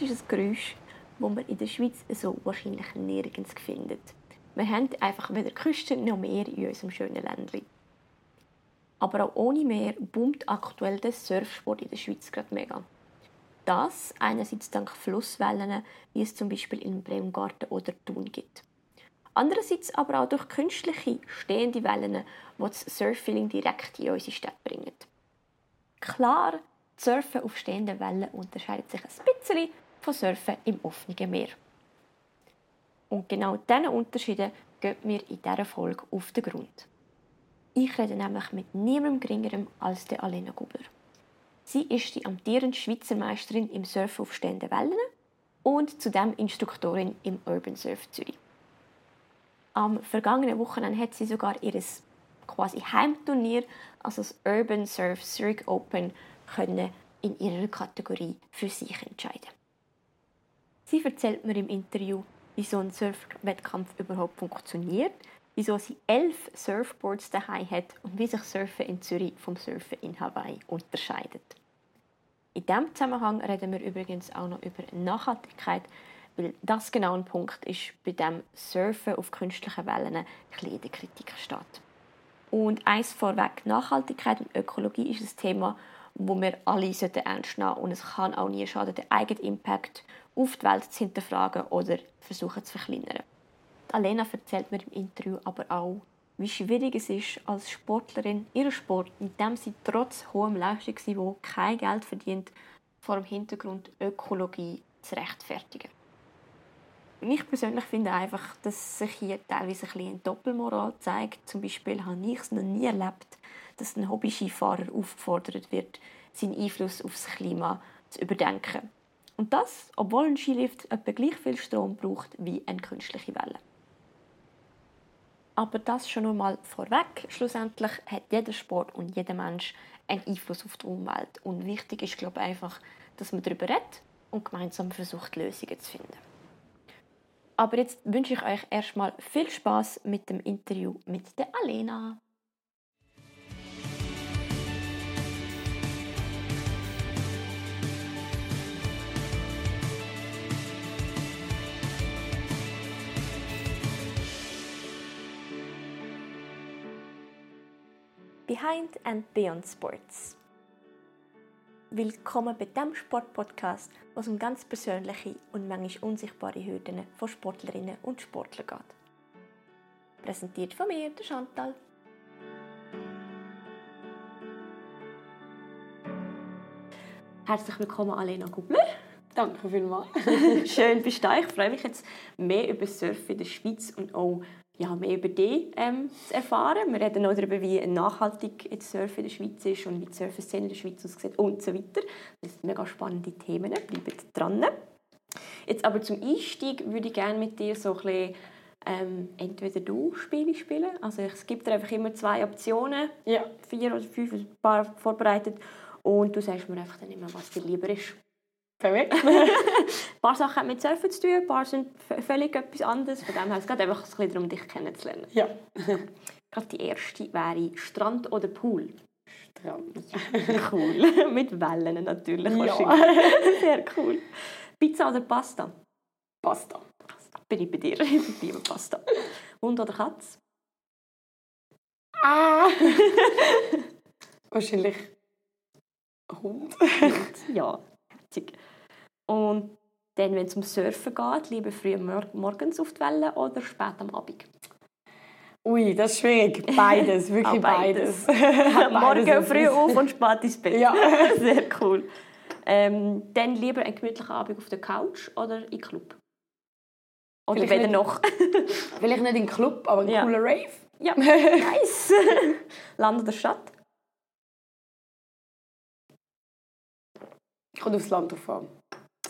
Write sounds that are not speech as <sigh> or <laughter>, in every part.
das ist ein Geräusch, das man in der Schweiz so wahrscheinlich nirgends findet. Wir haben einfach weder Küste noch Meer in unserem schönen Ländli. Aber auch ohne Meer boomt aktuell der Surfsport in der Schweiz gerade mega. Das einerseits dank Flusswellen, wie es zum Beispiel in Bremgarten oder Thun gibt. Andererseits aber auch durch künstliche, stehende Wellen, die das Surfing direkt in unsere Stadt bringen. Klar, Surfen auf stehenden Wellen unterscheidet sich ein bisschen von Surfen im offenen Meer. Und genau diesen Unterschieden gehen wir in dieser Folge auf den Grund. Ich rede nämlich mit niemandem geringerem als der Alena Gubler. Sie ist die amtierende Schweizer Meisterin im Surfen auf stehenden Wellen und zudem Instruktorin im Urban Surf Zürich. Am vergangenen Wochenende hat sie sogar ihr quasi Heimturnier, also das Urban Surf Zurich Open, können in ihrer Kategorie für sich entscheiden. Sie erzählt mir im Interview, wie so ein Surfwettkampf überhaupt funktioniert, wieso sie elf Surfboards daheim hat und wie sich Surfen in Zürich vom Surfen in Hawaii unterscheidet. In diesem Zusammenhang reden wir übrigens auch noch über Nachhaltigkeit, weil das genau ein Punkt ist, bei dem Surfen auf künstlichen Wellen ein in der Kritik steht. Und eins vorweg, Nachhaltigkeit und Ökologie ist ein Thema, wo wir alle ernst nehmen und es kann auch nie schaden, den eigenen Impact auf die Welt zu hinterfragen oder versuchen zu verkleinern. Alena erzählt mir im Interview aber auch, wie schwierig es ist, als Sportlerin ihren Sport, mit dem sie trotz hohem Leistungsniveau kein Geld verdient, vor dem Hintergrund Ökologie zu rechtfertigen. Ich persönlich finde einfach, dass sich hier teilweise ein eine Doppelmoral zeigt. Zum Beispiel habe ich es noch nie erlebt, dass ein Hobby-Skifahrer aufgefordert wird, seinen Einfluss auf das Klima zu überdenken. Und das, obwohl ein Skilift etwa gleich viel Strom braucht wie eine künstliche Welle. Aber das schon einmal vorweg. Schlussendlich hat jeder Sport und jeder Mensch einen Einfluss auf die Umwelt. Und wichtig ist, glaube ich, einfach, dass man darüber redet und gemeinsam versucht, Lösungen zu finden. Aber jetzt wünsche ich euch erstmal viel Spaß mit dem Interview mit der Alena. Behind and Beyond Sports. Willkommen bei dem Sportpodcast, wo es um ganz persönliche und manchmal unsichtbare Hürden von Sportlerinnen und Sportlern geht. Präsentiert von mir, der Chantal. Herzlich willkommen, Alena Gubler. Danke vielmals. <laughs> Schön bist du da. Ich freue mich jetzt mehr über Surfen in der Schweiz und auch ja, mehr über dich ähm, zu erfahren. Wir reden auch darüber, wie nachhaltig das Surfen in der Schweiz ist und wie die Surferszene in der Schweiz aussieht und so weiter. Das sind mega spannende Themen. Bleibt dran. Jetzt aber zum Einstieg würde ich gerne mit dir so ein bisschen, ähm, entweder du Spiele spielen, also es gibt dir einfach immer zwei Optionen, ja. vier oder fünf, ein paar vorbereitet und du sagst mir einfach dann immer, was dir lieber ist. Verrückt. <laughs> ein paar Sachen haben mit Surfen zu tun, ein paar sind völlig etwas anderes. Von dem her es geht einfach ein bisschen darum, dich kennenzulernen. Ja. <laughs> Gerade die erste wäre Strand oder Pool? Strand. <laughs> cool. mit Wellen natürlich. Ja. Sehr cool. Pizza oder Pasta? Pasta. Pasta. Bin ich bei dir. Ich liebe Pasta. Hund oder Katz? Ah! Wahrscheinlich Hund. ja witzig. Und dann, wenn es um Surfen geht, lieber früh morgens auf die Welle oder spät am Abend? Ui, das ist schwierig. Beides, <laughs> wirklich beides. beides. <laughs> Morgen früh auf und spät ins Bett. Ja. <laughs> Sehr cool. Ähm, dann lieber einen gemütlichen Abend auf der Couch oder im Club? Oder Vielleicht weder nicht- noch? Vielleicht nicht im Club, aber ein Ja. cooler Rave. ja, nice. Land oder Stadt? Kommt aufs Land drauf an.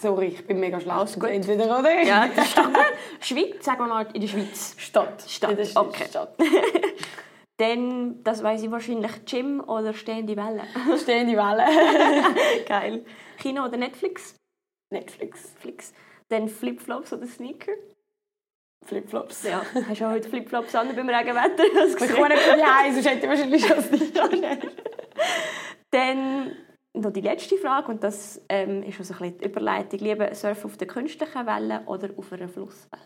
Sorry, ich bin mega gut. Entweder oder. Ja, <laughs> das ist doch gut. Schweiz, sagen wir mal in der Schweiz. Stadt. Stadt, Ja, das ist okay. Stadt. <laughs> Dann, das weiß ich wahrscheinlich, Gym oder stehende Welle. <laughs> Stehende Welle. Geil. Kino oder Netflix? Netflix. Flix. Dann Flipflops oder Sneaker? Flipflops. Ja, hast du auch heute Flipflops an beim Regenwetter? Das Ich komme nicht Hause, sonst hätte ich wahrscheinlich schon nicht. Dann noch die letzte Frage und das ähm, ist also ein bisschen die Überleitung. Lieber surfen auf der künstlichen Welle oder auf einer Flusswelle?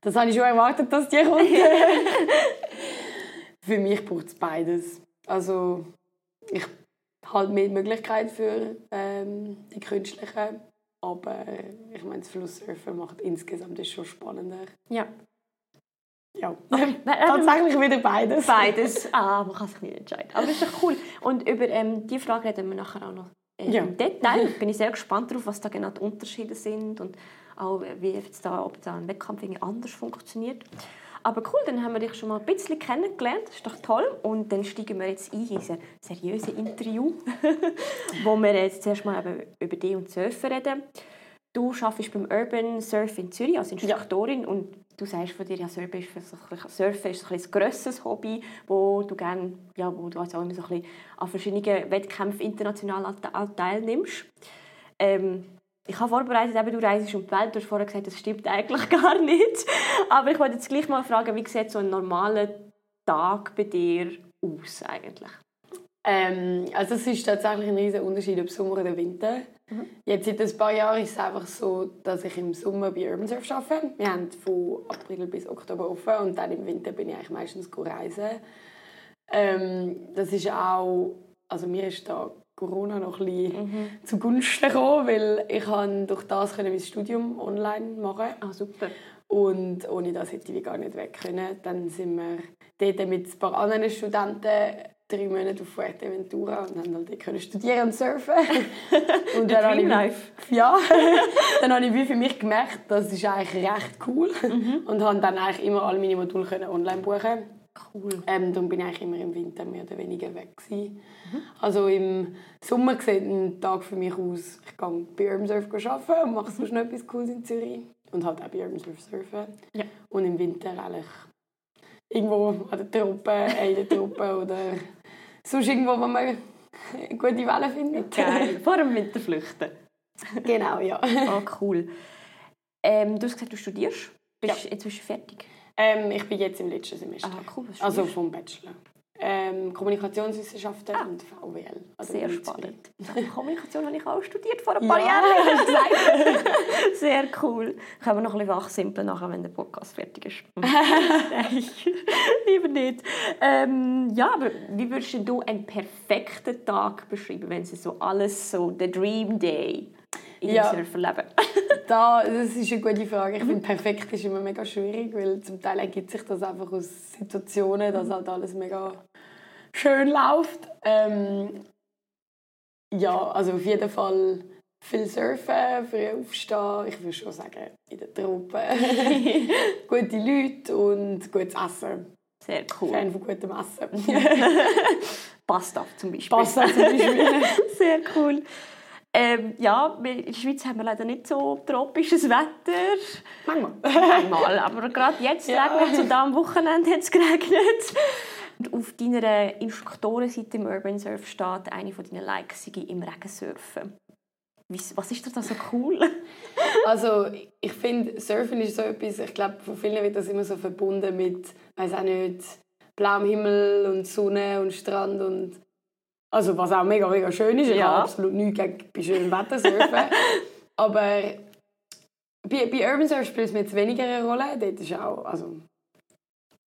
Das habe ich schon erwartet, dass die kommt. <laughs> für mich braucht es beides. Also ich habe mehr Möglichkeit für ähm, die künstlichen, aber ich meine, das Flusssurfen macht insgesamt ist schon spannender. Ja. Ja, tatsächlich wieder beides. Beides. <laughs> Ah, man kann sich nicht entscheiden. Aber das ist doch cool. Und über ähm, die Frage reden wir nachher auch noch äh, Ja. im Detail. <laughs> Bin ich sehr gespannt darauf, was da genau die Unterschiede sind und auch wie jetzt da, ob da ein Wettkampf irgendwie anders funktioniert. Aber cool, dann haben wir dich schon mal ein bisschen kennengelernt. Das ist doch toll. Und dann steigen wir jetzt ein in unser seriöses Interview, <laughs> wo wir jetzt zuerst mal über dich und Surfen reden. Du arbeitest beim Urban Surf in Zürich als Instruktorin und du sagst von dir, ja, Surfen ist, ein Surfen ist ein, ein grosses Hobby, wo du gerne, ja, wo du also auch immer so ein bisschen an verschiedenen Wettkämpfen international teilnimmst. Ähm, ich habe vorbereitet, eben, du reist um die Welt. Du hast vorher gesagt, das stimmt eigentlich <laughs> gar nicht. Aber ich wollte jetzt gleich mal fragen, wie sieht so ein normaler Tag bei dir aus eigentlich? Ähm, also es ist tatsächlich ein riesiger Unterschied ob Sommer oder Winter. Jetzt seit ein paar Jahren ist es einfach so, dass ich im Sommer bei Urban Surf arbeite. Wir haben von April bis Oktober offen und dann im Winter bin ich eigentlich meistens reisen. Ähm, das ist auch, also mir ist da Corona noch ein bisschen zugunsten gekommen, weil ich kann durch das können mein Studium online machen Ah, super. und ohne das hätte ich gar nicht weg können. Dann sind wir dort mit ein paar anderen Studenten drei Monate auf Fuerteventura und haben halt können studieren und surfen. <laughs> und dann habe ich, Life. ja, <laughs> dann habe ich wie für mich gemerkt, das ist eigentlich recht cool und habe dann eigentlich immer alle meine Module können online buchen. Cool. Ähm, darum bin ich eigentlich immer im Winter mehr oder weniger weg gewesen. Also im Sommer sieht ein Tag für mich aus, ich gehe bei Urban Surf arbeiten und mache sonst noch etwas Cooles in Zürich. Und halt auch bei Urban Surf surfen. Ja. Und im Winter eigentlich irgendwo an der Truppe, in der Truppe oder sonst irgendwo, wo man gute Wellen findet. Geil. <laughs> Vor dem Winter flüchten. genau, ja. Ah, cool. Ähm, du hast gesagt, du studierst. Bist, Jetzt bist du fertig. Ähm, ich bin jetzt im letzten Semester. Ah, cool. Was Also vom Bachelor. Ähm, Kommunikationswissenschaften und VWL. Also Sehr spannend. <laughs> Kommunikation habe ich auch studiert vor ein Ja, paar Jahren. du gesagt. <laughs> Sehr cool. Können wir noch ein bisschen wachsimpeln, nachher, wenn der Podcast fertig ist. <laughs> Nein, lieber nicht. Ähm, ja, aber wie würdest du einen perfekten Tag beschreiben, wenn sie so alles so, der Dream Day in Ja. unserem Surferleben? <laughs> Da, das ist eine gute Frage. Ich finde, perfekt ist immer mega schwierig, weil zum Teil ergibt sich das einfach aus Situationen, dass halt alles mega schön läuft. Ähm, ja, also auf jeden Fall viel surfen, früh aufstehen. Ich würde schon sagen, in der Truppe. <laughs> Gute Leute und gutes Essen. Sehr cool. Fan von gutem Essen. <laughs> Pasta zum Beispiel. Pasta zum Beispiel. Sehr cool. Ähm, ja, in der Schweiz haben wir leider nicht so tropisches Wetter. Manchmal. <laughs> Aber gerade jetzt Ja. regnet es und am Wochenende hat es geregnet. Und auf deiner Instruktorenseite im Urban Surf steht eine von deinen Likes sei im Regen surfen. Was ist da so cool? <laughs> Also ich finde, Surfen ist so etwas, ich glaube, von vielen wird das immer so verbunden mit, weiß auch nicht, blauem Himmel und Sonne und Strand und also was auch mega, mega schön ist. Ich Ja. habe absolut nichts gegen bei schönem Wetter surfen. <laughs> Aber bei, bei Urban Surf spielt es mir jetzt weniger eine Rolle. Dort ist auch, also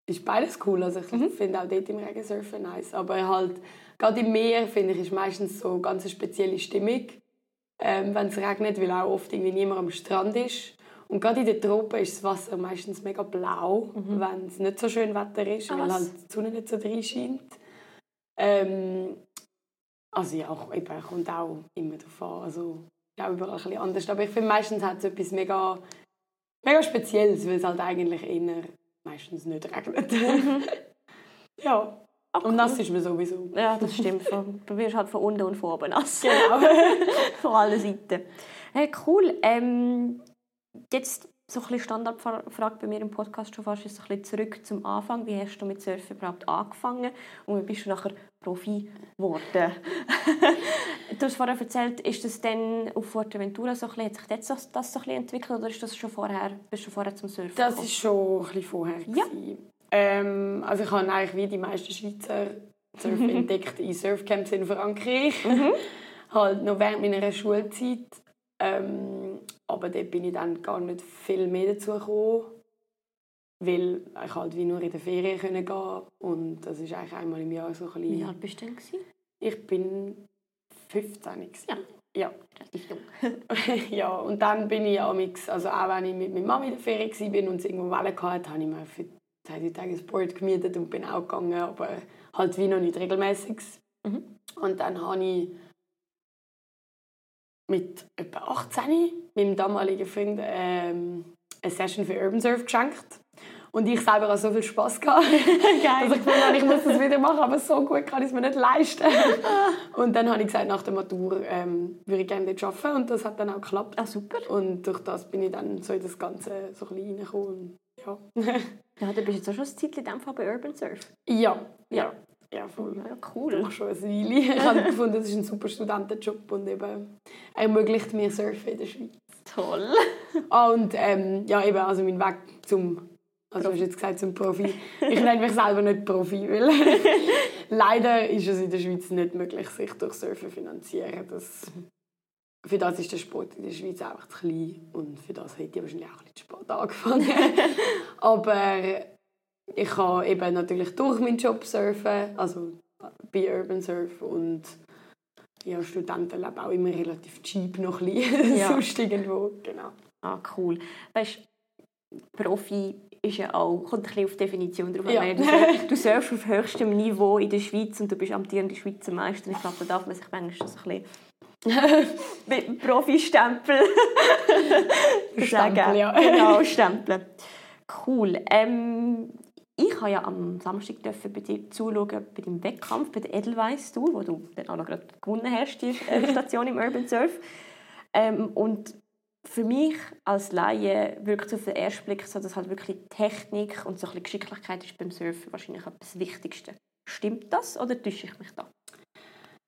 ist beides cool. Also ich finde auch dort im Regen surfen nice. Aber halt, gerade im Meer, finde ich, ist meistens so eine ganz spezielle Stimmung ähm, wenn es regnet, weil auch oft irgendwie niemand am Strand ist. Und gerade in den Tropen ist das Wasser meistens mega blau, wenn es nicht so schön Wetter ist, Ah, weil halt die Sonne nicht so drin scheint. Ähm, also ja, eben, kommt auch immer darauf an. Also, ja, überall ein bisschen anders. Aber ich finde, meistens hat es etwas mega, mega Spezielles, weil es halt eigentlich eher meistens nicht regnet. <laughs> ja, Ah, und nass ist man sowieso. Ja, das stimmt. Du wirst halt von unten und von oben nass. Genau. <laughs> von allen Seiten. Hey, cool. Ähm, jetzt so ein bisschen Standardfrage bei mir im Podcast schon fast ist so ein bisschen zurück zum Anfang. Wie hast du mit Surfen überhaupt angefangen und wie bist du nachher Profi geworden? <laughs> du hast vorher erzählt, ist das dann auf Fuerteventura so ein bisschen, hat sich das, so- das so ein bisschen entwickelt oder ist das schon vorher, bist du schon vorher zum Surfen Das gekommen? ist schon ein bisschen vorher. Ja. Ähm, also ich habe eigentlich wie die meisten Schweizer Surfen <laughs> entdeckt in Surfcamps in Frankreich. Mhm. <laughs> halt noch während meiner Schulzeit. Ähm, aber dort bin ich dann gar nicht viel mehr dazu gekommen, weil ich halt wie nur in der Ferien gehen und das ist eigentlich einmal im Jahr so ein bisschen... Wie alt bist du denn? gewesen? Ich bin 15 gewesen. Ja. Ja. Relativ jung. <laughs> ja, und dann bin ich amix, also auch wenn ich mit meiner Mama in der Ferien war und es irgendwo Wellen hatte, habe ich mir für zwei Tage Sport gemietet und bin auch gegangen, aber halt wie noch nicht regelmäßig. Mhm. Und dann habe ich mit etwa 18 meinem damaligen Freund ähm, eine Session für Urban Surf geschenkt. Und ich selber habe so viel Spass gehabt, <laughs> dass ich gefunden habe, ich muss das wieder machen, aber so gut kann ich es mir nicht leisten. <laughs> und dann habe ich gesagt, nach der Matur ähm, würde ich gerne dort arbeiten und das hat dann auch geklappt. Ah, super. Und durch das bin ich dann so in das Ganze so ein bisschen reingekommen. Ja. <laughs> Ja, du bist jetzt auch schon ein Zeitchen in dem Fall bei Urban Surf. ja, ja, ja, voll. Ja, cool. Doch schon eine Weile. Ich habe gefunden, das ist ein super Studentenjob und eben ermöglicht mir Surfen in der Schweiz. Toll. Ah, und ähm, ja, eben, also mein Weg zum, also du hast jetzt gesagt zum Profi. Ich nenne mich selber nicht Profi, weil <laughs> leider ist es in der Schweiz nicht möglich, sich durch Surfen zu finanzieren. Das, für das ist der Sport in der Schweiz einfach zu klein und für das hätte ich wahrscheinlich auch ein bisschen spät angefangen. <laughs> Aber ich habe eben natürlich durch meinen Job surfen, also bei Urban Surf und ja, Studentenleben auch immer relativ cheap noch ein bisschen, <laughs> Ja. sonst irgendwo, genau. Ah, cool. Weißt Profi ist ja auch, kommt ein bisschen auf die Definition drauf Ja. an. Du, surf- <laughs> du surfst auf höchstem Niveau in der Schweiz und du bist amtierender Schweizer Meister. Ich glaube, da darf man sich manchmal so ein bisschen <laughs> Profi-Stempel Stempel, ja. Genau, stempeln. Cool. Ähm, ich habe ja am Samstag dürfen bei dir zuschauen bei deinem Wettkampf bei der Edelweiss Tour, wo du dann auch noch gerade gewonnen hast, die <laughs> Station im Urban Surf. Ähm, und für mich als Laie wirkt es auf den ersten Blick so, dass halt wirklich Technik und so ein bisschen Geschicklichkeit ist beim Surfen wahrscheinlich etwas Wichtigste. Stimmt das oder täusche ich mich da?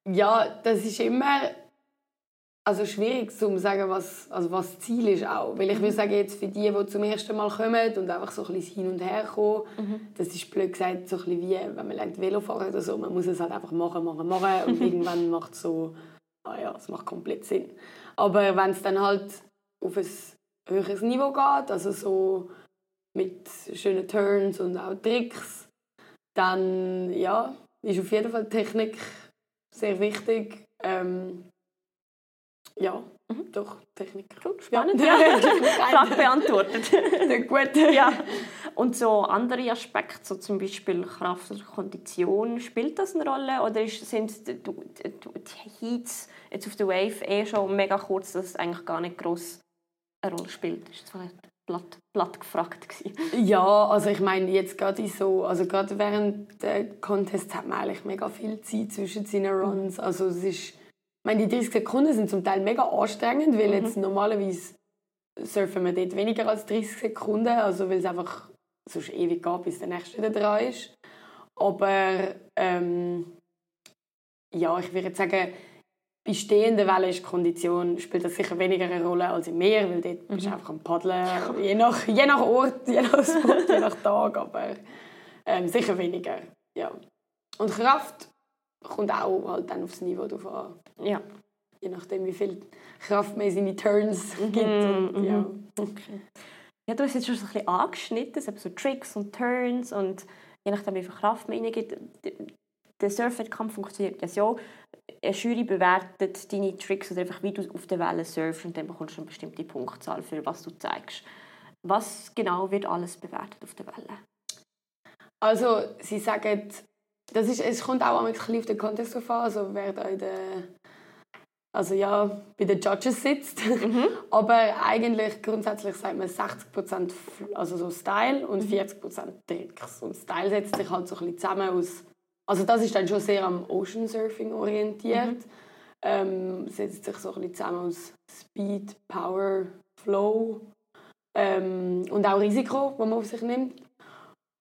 Ja, das ist immer also schwierig zu sagen, was, also was das Ziel ist auch. Weil ich würde sagen, jetzt für die, die zum ersten Mal kommen und einfach so ein bisschen hin und her kommen, das ist blöd gesagt so ein bisschen wie, wenn man lernt Velofahren oder so, man muss es halt einfach machen, machen, machen <laughs> und irgendwann macht es so, ah ja, es macht komplett Sinn. Aber wenn es dann halt auf ein höheres Niveau geht, also so mit schönen Turns und auch Tricks, dann ja, ist auf jeden Fall Technik sehr wichtig. Ähm, ja, doch, Technik. Spannend, ja. <laughs> ja. Frage beantwortet. <laughs> Gut. ja. Und so andere Aspekte, so zum Beispiel Kraft oder Kondition, spielt das eine Rolle? Oder ist, sind die, die, die Heats jetzt auf der Wave eh schon mega kurz, dass es eigentlich gar nicht groß eine Rolle spielt? Das war vielleicht platt, platt gefragt. Gewesen. Ja, also ich meine, jetzt gerade so, also gerade während der Contests hat man eigentlich mega viel Zeit zwischen seinen Runs. Also es ist, meine, die 30 Sekunden sind zum Teil mega anstrengend, weil jetzt normalerweise surfen wir dort weniger als 30 Sekunden, also weil es einfach sonst ewig geht, bis der nächste wieder dran ist. Aber ähm, ja, ich würde sagen, bei stehenden Wellen ist die Kondition spielt das sicher weniger eine Rolle als im Meer, weil dort bist du einfach am Paddeln, je nach, je nach Ort, je nach Spot, je <laughs> nach Tag, aber ähm, sicher weniger, ja. Und Kraft kommt auch halt dann aufs Niveau drauf an, Ja. je nachdem wie viel Kraft man in seine Turns gibt. Und, ja. Okay. Ja, du hast jetzt schon so ein bisschen angeschnitten, es eben so Tricks und Turns und je nachdem, wie viel Kraft man reingibt. Der Surfwettkampf funktioniert ja so, eine Jury bewertet deine Tricks oder einfach, wie du auf der Welle surfst und dann bekommst du eine bestimmte Punktzahl für was du zeigst. Was genau wird alles bewertet auf der Welle? Also, sie sagen, das ist, es kommt auch ein bisschen auf den Contest drauf an, also wer da in der, also ja, bei den Judges sitzt. <laughs> Aber eigentlich grundsätzlich sagt man 60% F- also so Style und 40% Tricks. Und Style setzt sich halt so ein bisschen zusammen aus, also das ist dann schon sehr am Ocean Surfing orientiert. Ähm, setzt sich so ein bisschen zusammen aus Speed, Power, Flow ähm, und auch Risiko, das man auf sich nimmt.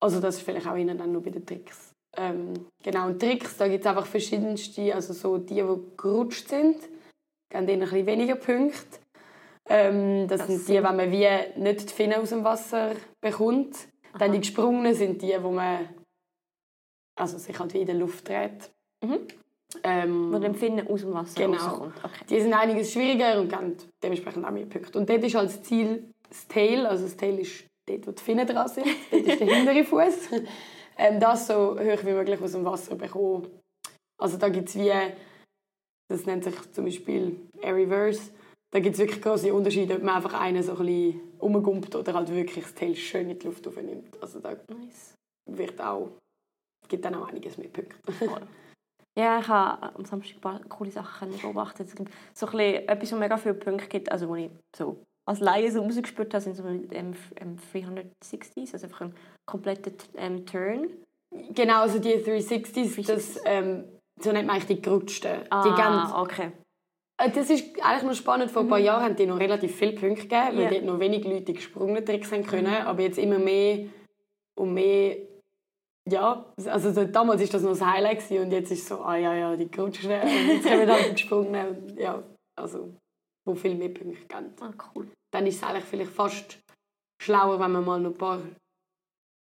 Also das ist vielleicht auch ihnen dann noch bei den Tricks. Ähm, genau, und Tricks, da gibt es einfach verschiedenste, also so die, die gerutscht sind, geben denen ein bisschen weniger Punkte. Ähm, das, Das sind die, wenn man wie nicht die Finnen aus dem Wasser bekommt. Dann die gesprungenen sind die, wo man also sich halt wie in der Luft dreht. Mhm. Ähm, Wo dem Finnen aus dem Wasser Genau. rauskommt. Okay. die sind einiges schwieriger und geben dementsprechend auch mehr Punkte. Und dort ist als Ziel das Tail, also das Tail ist dort, wo die Finnen dran sind, <laughs> dort ist der hintere Fuß. Ähm, das so hoch wie möglich aus dem Wasser bekommen. Also da gibt es wie, das nennt sich zum Beispiel Air Reverse, da gibt es wirklich große Unterschiede, ob man einfach einen so ein bisschen umgumpt oder halt wirklich das Tail schön in die Luft aufnimmt. Also da Nice. wird auch, gibt dann auch einiges mehr Punkte. Ja, ich habe am Samstag ein paar coole Sachen beobachtet. Es gibt so ein bisschen, etwas, was mega viele Punkte gibt, also wo ich so als Laie so rausgespürt habe, sind so ähm, ähm, 360s, also einfach ein kompletter ähm, Turn. Genau, also die 360s, das, ähm, so nennt man eigentlich die gerutschten. Die Ah, ganz, okay. Äh, das ist eigentlich noch spannend. Vor ein paar Jahren haben die noch relativ viele Punkte gegeben, weil Ja. dort noch wenig Leute die gesprungenen Tricks haben können. Aber jetzt immer mehr und mehr. Ja, also so, damals war das noch das Highlight gewesen, und jetzt ist es so, ah ja, ja, die gerutschten und jetzt halt die gesprungenen. Und, ja, also, wo viel mehr Punkte geben. Ah, cool. Dann ist es eigentlich vielleicht fast schlauer, wenn man mal noch ein paar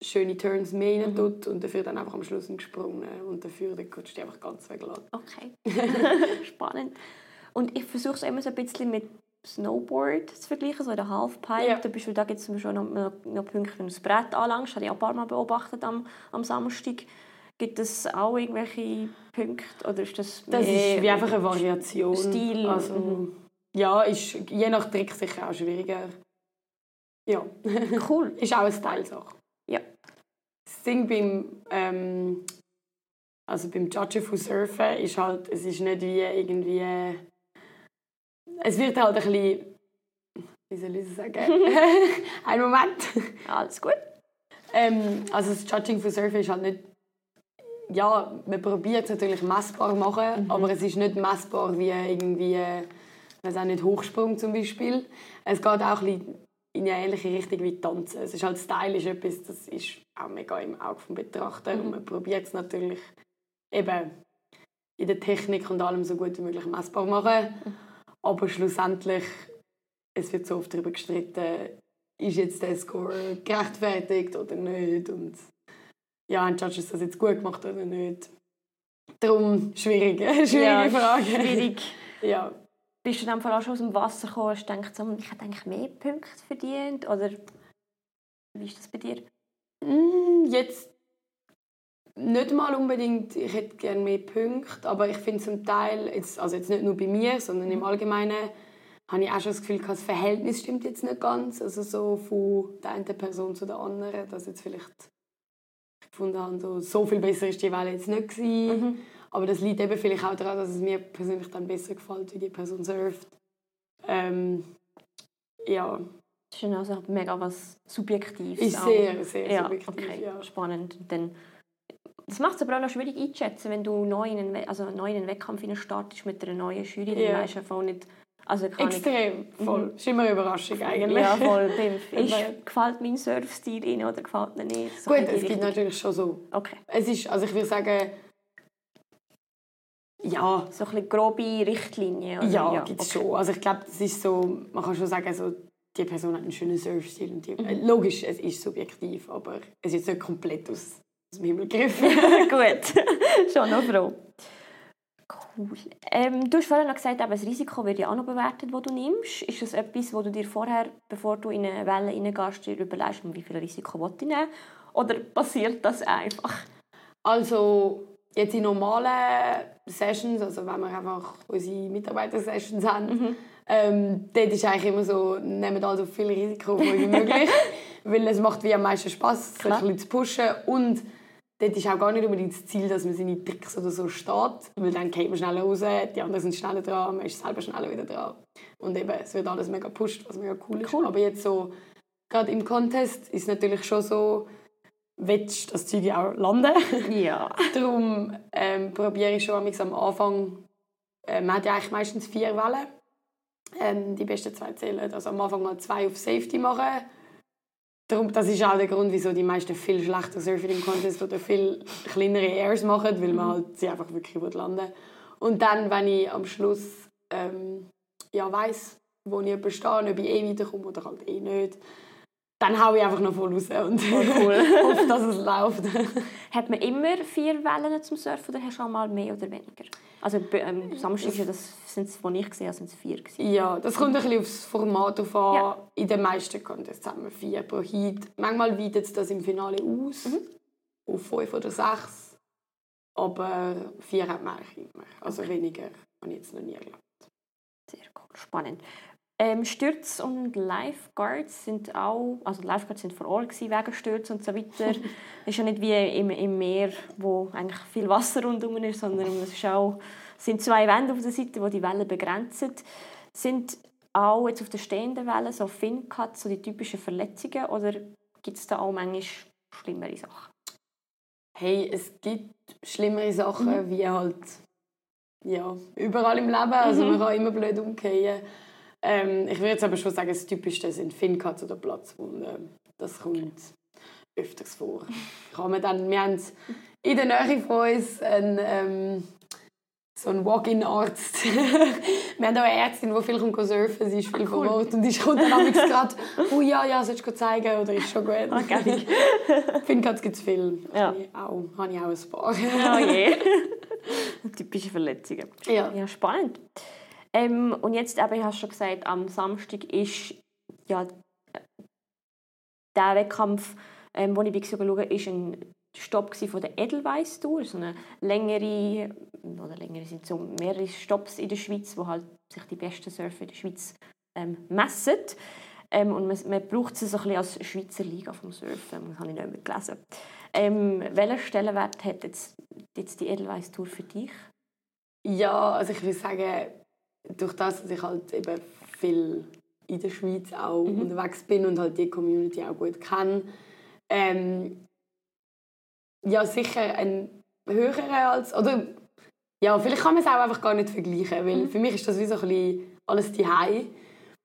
schöne Turns mehr rein tut und dafür dann einfach am Schluss einen gesprungen und dafür den rutscht die einfach ganz weglassen. Okay. <laughs> Spannend. Und ich versuche es immer so ein bisschen mit Snowboard zu vergleichen, so in der Halfpipe. Ja. Da, bist du, da gibt es zum Beispiel noch, noch, noch Punkte, wenn du das Brett anlangst. Habe ich auch ein paar Mal beobachtet am, am Samstag. Gibt es auch irgendwelche Punkte? Oder ist das, Das ist wie einfach eine Variation. Stil. Also, Mhm. Ja, ist je nach Trick sicher auch schwieriger. Ja, <laughs> Cool. ist auch eine Style-Sache. Das Ding beim, ähm, also beim Judgen von Surfen ist halt, es ist nicht wie irgendwie, es wird halt ein bisschen, wie soll ich es sagen, <laughs> ein Moment. Alles gut. Ähm, also das Judging von Surfen ist halt nicht, ja, man probiert es natürlich messbar zu machen, aber es ist nicht messbar wie irgendwie, weiß auch nicht, Hochsprung zum Beispiel. Es geht auch ein bisschen in eine ähnliche Richtung wie Tanzen. Es ist halt Style ist etwas, das ist auch mega im Auge vom Betrachter und man probiert es natürlich eben in der Technik und allem so gut wie möglich messbar machen. Aber schlussendlich, es wird so oft darüber gestritten, ist jetzt der Score gerechtfertigt oder nicht und ja, haben die Judges das jetzt gut gemacht oder nicht. Darum schwierig, <laughs> schwierige Ja, Frage. Schwierig. <laughs> Ja. Bist du dann vor allem schon aus dem Wasser gekommen und so, ich hätte eigentlich mehr Punkte verdient? Oder wie ist das bei dir? Mm, Jetzt nicht mal unbedingt, ich hätte gerne mehr Punkte, aber ich finde zum Teil, jetzt, also jetzt nicht nur bei mir, sondern im Allgemeinen, habe ich auch schon das Gefühl, das Verhältnis stimmt jetzt nicht ganz. Also so von der einen Person zu der anderen, dass jetzt vielleicht ich gefunden habe, so, so viel besser ist die Welle jetzt nicht gewesen. Aber das liegt eben vielleicht auch daran, dass es mir persönlich dann besser gefällt, wie die Person surft. Ähm, ja, Das ist also mega was Subjektives. ist sehr, sehr ja, subjektiv. okay, Ja. spannend. Dann, das macht es aber auch noch schwierig einzuschätzen, wenn du neu in einen, also neu in einen Wettkampf startest mit einer neuen Jury. Dann Ja. weisst du einfach nicht... Also kann ich, Extrem, voll. Ist immer eine Überraschung eigentlich. ja, voll. <laughs> Ist, gefällt mein Surfstil ihnen oder gefällt mir nicht? So Gut, es gibt Richtung. natürlich schon so. Okay. Es ist, also ich würde sagen, ja, So ein bisschen grobe Richtlinien. oder? ja, gibt es okay. schon. Also ich glaube, das ist so, man kann schon sagen, so, die Person hat einen schönen Surfstil. Und die, äh, logisch, es ist subjektiv, aber es ist nicht komplett aus, aus dem Himmel gegriffen. <laughs> Gut, <laughs> schon noch froh. Cool. Ähm, du hast vorhin noch gesagt, eben, das Risiko wird ja auch noch bewertet, das du nimmst. Ist das etwas, wo du dir vorher, bevor du in eine Welle reingehst, dir überlegst, wie viel Risiko ich nehmen? Oder passiert das einfach? Also jetzt in normalen Sessions, also wenn wir einfach unsere Mitarbeiter-Sessions haben, ähm, dort ist eigentlich immer so, nehmen alle so viel Risiko wie möglich, <laughs> weil es macht wie am meisten Spass, sich ein bisschen zu pushen und dort ist auch gar nicht unbedingt das Ziel, dass man seine Tricks oder so steht, weil dann geht man schneller raus, die anderen sind schneller dran, man ist selber schneller wieder dran und eben, es wird alles mega gepusht, was mega cool ist. Cool. Aber jetzt so, gerade im Contest ist es natürlich schon so, willst das Zeug auch landen? Ja. <laughs> Darum ähm, probiere ich schon am Anfang, äh, man hat ja eigentlich meistens vier Wellen, ähm, die besten zwei zählen, also am Anfang mal zwei auf Safety machen. Darum, das ist auch der Grund, wieso die meisten viel schlechter surfen im Contest oder viel kleinere Airs machen, weil man halt sie einfach wirklich landen. Und dann, wenn ich am Schluss ähm, ja, weiss, wo ich stehe, ob ich eh weiterkomme oder halt eh nicht, dann haue ich einfach noch voll raus und cool. <laughs> hoffe, dass es läuft. Hat man immer vier Wellen zum Surfen oder hast du auch mal mehr oder weniger? Also ähm, Samstag das, sind es, die ich gesehen habe, sind es vier gewesen. Ja, das kommt ein bisschen aufs Format auf an. Ja. In den meisten Contests haben wir vier pro Heat. Manchmal weitet es das im Finale aus, Mhm. auf fünf oder sechs. Aber vier hat man eigentlich immer. Also weniger habe ich jetzt noch nie erlebt. Sehr cool, spannend. Ähm, Stürz und Lifeguards sind auch, also Lifeguards sind vor Ort gewesen, wegen Stürz und so weiter. Es <laughs> ist ja nicht wie im, im Meer, wo eigentlich viel Wasser rundum ist, sondern es ist auch, sind zwei Wände auf der Seite, die die Wellen begrenzen. Sind auch jetzt auf der stehenden Welle so Fin-Cuts, so die typischen Verletzungen, oder gibt es da auch manchmal schlimmere Sachen? Hey, es gibt schlimmere Sachen, Mhm. wie halt ja, überall im Leben. Also Mhm. man kann immer blöd umgehen. Ähm, ich würde jetzt aber schon sagen, das Typischste sind Finncuts oder Platzwunden. Das kommt öfters vor. Kann man dann, wir haben in der Nähe von uns einen, ähm, so einen Walk-in-Arzt. <laughs> wir haben auch eine Ärztin, die viel kommt surfen Sie ist viel vor Ort. Und die kommt dann amigs gerade, oh ja, ja, sollst du zeigen? Oder ist schon gut? Ah, geil. <laughs> Finncuts gibt es viel. Ja. Habe ich auch, habe ich auch ein paar. Oh je. <laughs> Typische Verletzungen. Ja. Ja, spannend. Ähm, und jetzt, eben, ich habe schon gesagt, am Samstag ist ja der Wettkampf, ähm, wo ich schauen ist ein Stopp von der Edelweiss Tour, so eine längere, oder längere sind so mehrere Stopps in der Schweiz, wo halt sich die besten Surfer in der Schweiz ähm, messen. Ähm, und man, man braucht sie so ein bisschen als Schweizer Liga vom Surfen, das habe ich nicht mehr gelesen. Ähm, welchen Stellenwert hat jetzt, jetzt die Edelweiss Tour für dich? Ja, also ich würde sagen, durch das, dass ich halt eben viel in der Schweiz auch Mhm. unterwegs bin und halt die Community auch gut kenne, ähm, ja sicher ein höherer als, oder ja, vielleicht kann man es auch einfach gar nicht vergleichen, weil Mhm. für mich ist das wie so ein bisschen alles die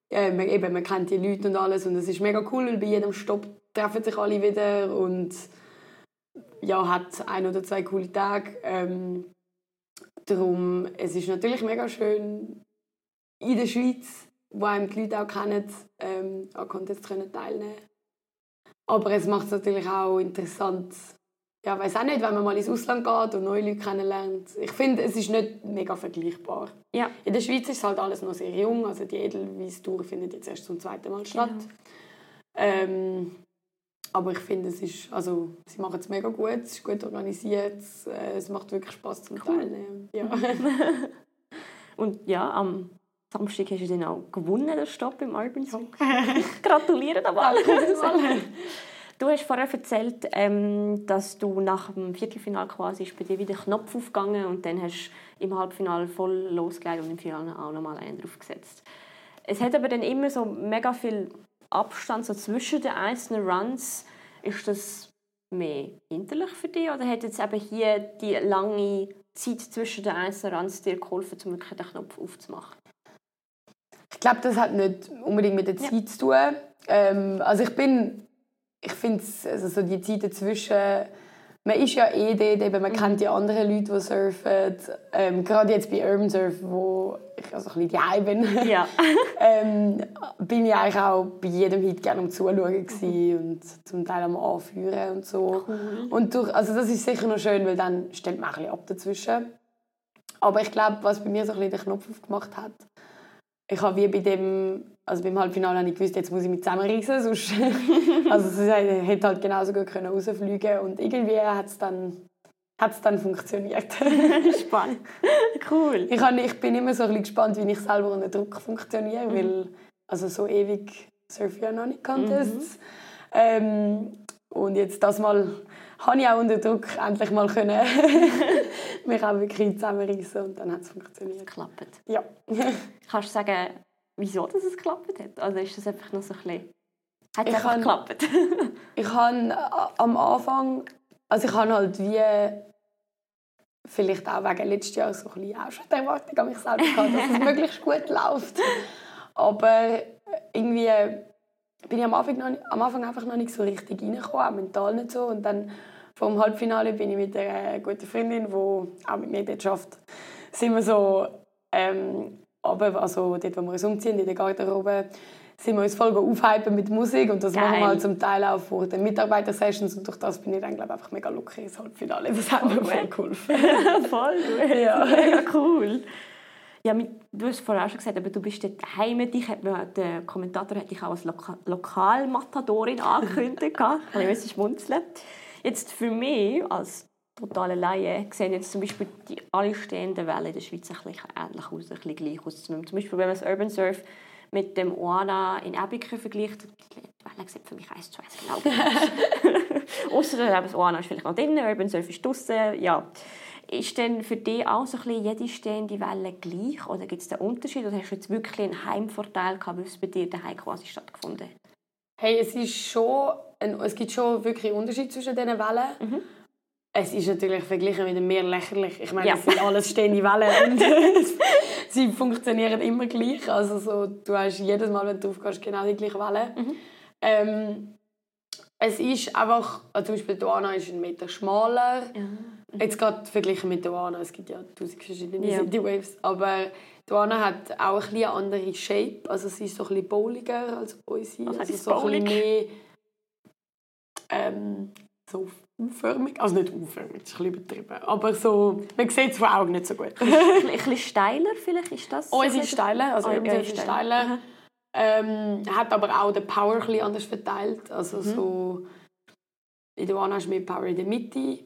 äh, man, eben, man kennt die Leute und alles und es ist mega cool, weil bei jedem Stopp treffen sich alle wieder und ja, hat ein oder zwei coole Tage. Ähm, darum, es ist natürlich mega schön in der Schweiz, wo einem die Leute auch kennen, ähm, an Contests können teilnehmen Aber es macht es natürlich auch interessant, ja, weiß auch nicht, wenn man mal ins Ausland geht und neue Leute kennenlernt. Ich finde, es ist nicht mega vergleichbar. Ja. In der Schweiz ist halt alles noch sehr jung, also die Edelweiss-Tour findet jetzt erst zum zweiten Mal statt. Ähm, aber ich finde, es ist, also, sie machen es mega gut, es ist gut organisiert, es, äh, es macht wirklich Spaß zum Teilnehmen. Ja. <laughs> Und ja, am Samstag hast du dann auch gewonnen, den Stopp im Urban Song. <laughs> Gratuliere dabei. Du hast vorher erzählt, ähm, dass du nach dem Viertelfinale quasi ist bei dir wieder Knopf aufgegangen und dann hast du im Halbfinale voll losgelegt und im Finale auch nochmal einen draufgesetzt. Es hat aber dann immer so mega viel Abstand so zwischen den einzelnen Runs. Ist das mehr hinterlich für dich oder hat jetzt eben hier die lange Zeit zwischen den einzelnen Runs dir geholfen, um wirklich den Knopf aufzumachen? Ich glaube, das hat nicht unbedingt mit der Ja. Zeit zu tun. Ähm, also ich bin, ich finde also so die Zeit dazwischen, man ist ja eh dort, eben, man kennt die anderen Leute, die surfen. Ähm, gerade jetzt bei Urban Surf, wo ich also ein bisschen die bin, Ja. <laughs> ähm, bin ich eigentlich auch bei jedem Hit gerne am Zuschauen gewesen und zum Teil am Anführen und so. Und durch, also das ist sicher noch schön, weil dann stellt man ein bisschen ab dazwischen. Aber ich glaube, was bei mir so ein bisschen den Knopf aufgemacht hat, ich habe wie bei dem, also beim Halbfinale habe ich gewusst, jetzt muss ich mich zusammenreißen, sonst, <laughs> also es hätte halt genauso gut können rausfliegen und irgendwie hat es dann, hat's dann funktioniert. <laughs> Spannend. Cool. ich, habe, ich bin immer so ein bisschen gespannt, wie ich selber unter Druck funktioniere, weil also so ewig surfe ich ja noch nicht Contests. Ähm, und jetzt das Mal habe ich auch unter Druck endlich mal können <laughs> mich auch wirklich zusammenreißen und dann hat es funktioniert. Geklappt. Ja. <laughs> Kannst du sagen, wieso dass es geklappt hat? Also ist das einfach noch so ein bisschen... Hat es einfach kann- geklappt? <laughs> Ich habe am Anfang, also ich habe halt wie vielleicht auch wegen letztes Jahr so ein bisschen auch schon die Erwartung an mich selber gehabt, dass es möglichst gut läuft. Aber irgendwie bin ich am Anfang, noch am Anfang einfach noch nicht so richtig reingekommen, auch mental nicht so. Und dann vom Halbfinale bin ich mit einer guten Freundin, die auch mit mir dort arbeitet, sind wir so, ähm, also dort, wo wir uns umziehen, in der Garderobe, sind wir uns voll aufhypen mit Musik und das Geil. machen wir halt zum Teil auch vor den Mitarbeitersessions und durch das bin ich dann glaube ich, einfach mega lucky ins Halbfinale. Das hat mir voll geholfen. <laughs> Voll gut. Ja. Mega cool. Ja, mit, du hast vorher auch schon gesagt, aber du bist daheim. Dich hat man, der Kommentator hat dich auch als Loka Lokalmatadorin angekündigt. Ein <laughs> bisschen schmunzeln. Jetzt für mich als totale Laie sehen jetzt zum Beispiel die alle stehenden Wellen in der Schweiz ein bisschen ähnlich aus, ein bisschen gleich aus. Zum Beispiel, wenn man das Urban Surf mit dem Oana in Ebiken vergleicht, die Wellen sieht für mich eins zu eins genau. <laughs> <laughs> Ausser das Oana ist vielleicht noch drin, Urban Surf ist draussen, ja. Ist denn für dich auch so ein bisschen jede stehende Welle gleich oder gibt es einen Unterschied oder hast du jetzt wirklich einen Heimvorteil gehabt, weil es bei dir daheim quasi stattgefunden hat? Hey, es ist schon, ein, es gibt schon wirklich einen Unterschied zwischen diesen Wellen. Mhm. Es ist natürlich verglichen mit dem Meer lächerlich. Ich meine, Ja. es sind alles stehende Wellen <laughs> und <laughs> sie funktionieren immer gleich. Also so, du hast jedes Mal, wenn du aufgehst, genau die gleiche Welle. Mhm. Ähm, es ist einfach, also zum Beispiel die Oana ist ein Meter schmaler. Jetzt gerade verglichen mit der Oana, es gibt ja tausend verschiedene Ja. City Waves, aber die Oana hat auch ein eine andere Shape, also sie ist so ein bisschen bowliger als unsere, also heisst so ein bisschen bowlig? mehr ähm, so U-förmig, also nicht U-förmig, das ist ein bisschen übertrieben, aber so, man sieht es von Augen nicht so gut. ein, bisschen, steiler vielleicht ist das? <laughs> Oh, es ist steiler, also Oh, ja, ist steiler. Ähm, hat aber auch den Power ein anders verteilt. Also so, in der One hast du mehr Power in der Mitte,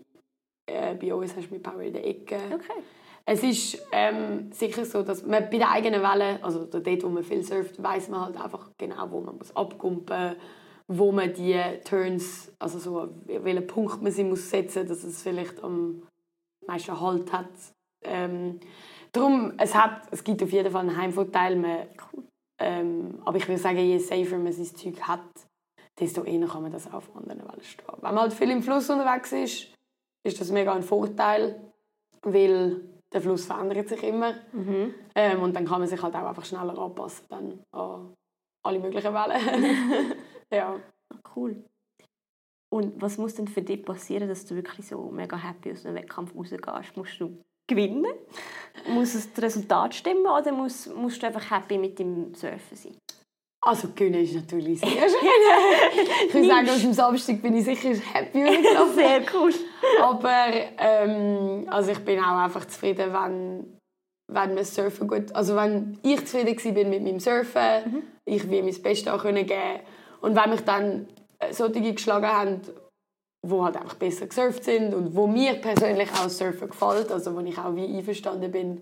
äh, bei uns hast du mehr Power in der Ecke. Okay. Es ist ähm, sicher so, dass man bei der eigenen Welle, also dort, wo man viel surft, weiß man halt einfach genau, wo man muss abkumpen wo man die Turns, also so, welchen Punkt man sie muss setzen, dass es vielleicht am meisten Halt hat. Ähm, darum, es, hat, es gibt auf jeden Fall einen Heimvorteil. Man, ähm, aber ich würde sagen, je safer man sein Zeug hat, desto eher kann man das auf anderen Wellen stehen. Wenn man halt viel im Fluss unterwegs ist, ist das mega ein Vorteil, weil der Fluss verändert sich immer. Mhm. Ähm, und dann kann man sich halt auch einfach schneller anpassen dann an alle möglichen Wellen. <laughs> <laughs> ja. Cool. Und was muss denn für dich passieren, dass du wirklich so mega happy aus einem Wettkampf rausgehst? Musst du gewinnen? muss es das Resultat stimmen oder musst, musst du einfach happy mit dem Surfen sein? Also gewinnen ist natürlich <laughs> sehr schön. ich würde sagen, aus dem Samstag bin ich sicher happy gelaufen. Sehr cool. Aber ähm, also ich bin auch einfach zufrieden, wenn, wenn wir Surfen gut... Also wenn ich zufrieden war mit meinem Surfen, ich wie mein Bestes auch können geben Und wenn mich dann äh, solche geschlagen haben, die halt einfach besser gesurft sind und wo mir persönlich auch Surfen gefällt, also wo ich auch wie einverstanden bin,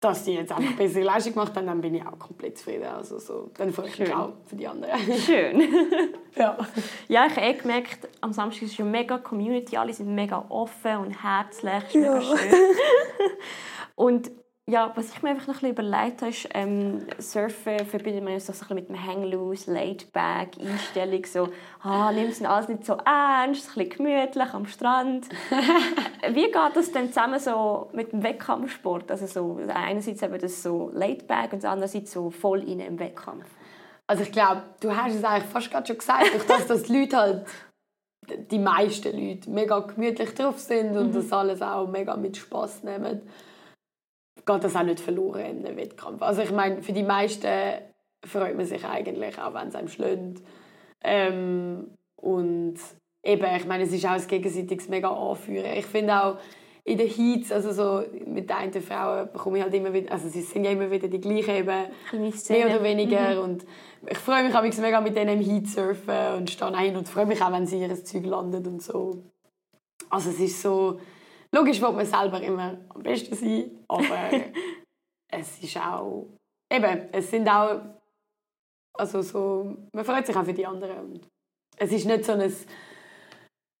dass die jetzt einfach bessere Leistung gemacht haben, dann bin ich auch komplett zufrieden. Also so, dann freue ich mich auch für die anderen. Schön. <laughs> ja. Ja, ich habe eh gemerkt, am Samstag ist eine mega Community, alle sind mega offen und herzlich, ist mega schön. <laughs> Und ja, was ich mir einfach noch ein bisschen überlegt habe, ist, ähm, Surfen verbindet man ja so ein bisschen mit dem Hang-Loose, Laid-Back, Einstellung, so, ah, nimm es alles nicht so ernst, ein bisschen gemütlich am Strand. <laughs> Wie geht das denn zusammen so mit dem Wettkampfsport? Also so, einerseits eben das so Laid-Back und andererseits so voll rein im Wettkampf. Also ich glaube, du hast es eigentlich fast gerade schon gesagt, durch das, dass die Leute halt, die meisten Leute, mega gemütlich drauf sind und das alles auch mega mit Spass nehmen, geht das auch nicht verloren in einem Wettkampf. Also ich meine, für die meisten freut man sich eigentlich, auch wenn es einem schlägt. Ähm, und eben, ich meine, es ist auch ein gegenseitiges mega Anführen. Ich finde auch, in den Heats, also so mit den einen Frauen bekomme ich halt immer wieder, also sie sind ja immer wieder die gleichen eben, mehr oder weniger. Und ich freue mich auch mega mit denen im Heat surfen und stehe hin und freue mich auch, wenn sie ihr Zeug landet und so. Also es ist so, logisch will man selber immer am besten sein, <laughs> aber es ist auch, eben, es sind auch, also so, man freut sich auch für die anderen. Es ist nicht so ein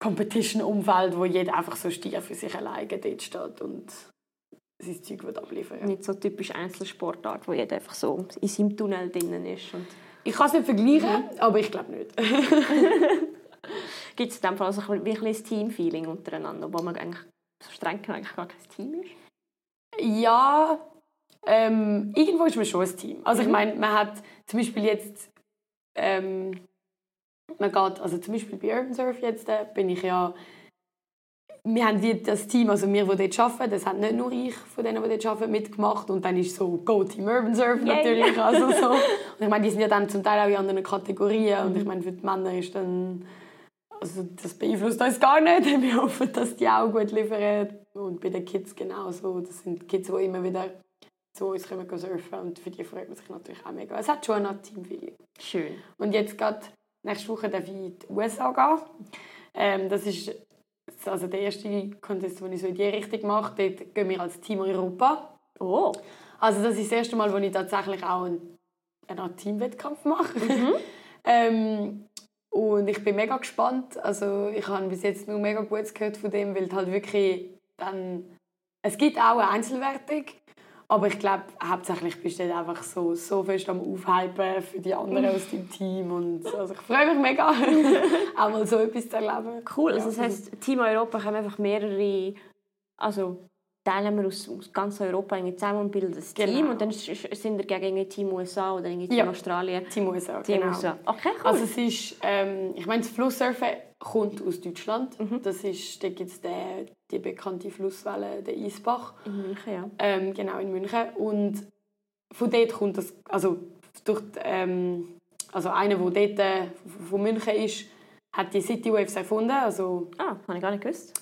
Competition-Umfeld, wo jeder einfach so stier für sich alleine dort steht und sein Zeug wird abliefern. Nicht so typisch Einzelsportart, wo jeder einfach so in seinem Tunnel drinnen ist. Und Ich kann es nicht vergleichen, aber ich glaube nicht. <laughs> Gibt es in dem Fall also ein bisschen ein Teamfeeling untereinander, wo man eigentlich so streng genommen eigentlich gar kein Team ist? Ja, ähm, irgendwo ist man schon ein Team. Also ich meine, man hat zum Beispiel jetzt, ähm, man geht, also zum Beispiel bei Urban Surf jetzt, äh, bin ich ja wir haben wie das Team, also wir, die dort arbeiten, das hat nicht nur ich von denen, die dort arbeiten, mitgemacht. Und dann ist so Go Team Urban Surf Yeah, natürlich. Also so. <laughs> Und ich meine, die sind ja dann zum Teil auch in anderen Kategorien. Und ich meine, für die Männer ist dann... Also das beeinflusst uns gar nicht. <laughs> Wir hoffen, dass die auch gut liefern. Und bei den Kids genauso. Das sind Kids, die immer wieder zu uns kommen surfen. Und für die freut man sich natürlich auch mega. Es hat schon ein Teamfeeling. Schön. Und jetzt gerade nächste Woche darf ich in die USA gehen. Ähm, das ist also der erste Contest, den ich so in die Richtung mache. Dort gehen wir als Team Europa. Oh. Also das ist das erste Mal, wo ich tatsächlich auch einen, eine Art Teamwettkampf mache. <laughs> ähm, und ich bin mega gespannt. Also ich habe bis jetzt nur mega Gutes gehört von dem, weil halt wirklich dann... Es gibt auch eine Einzelwertung, aber ich glaube, hauptsächlich bist du einfach so, so fest am Aufhypen für die anderen aus deinem Team. Und also ich freue mich mega, <laughs> auch mal so etwas zu erleben. Cool. Also das heisst, Team Europa haben einfach mehrere, also Teilnehmer aus, aus ganz Europa irgendwie zusammen und bilden ein Team. Genau. Und dann sind ihr gegen irgendwie Team USA oder irgendwie Team Ja. Australien. Team USA, Team genau. USA. Okay, cool. Also es ist, ähm, ich meine, das Flusssurfen kommt aus Deutschland. Mhm. Das ist, da gibt es die, bekannte Flusswelle, den Eisbach, in München, ja. ähm, genau in München. Und von dort kommt das, also durch, die, ähm, also einer, der dort äh, von München ist, hat die City Waves erfunden. Also Ah, habe ich gar nicht gewusst.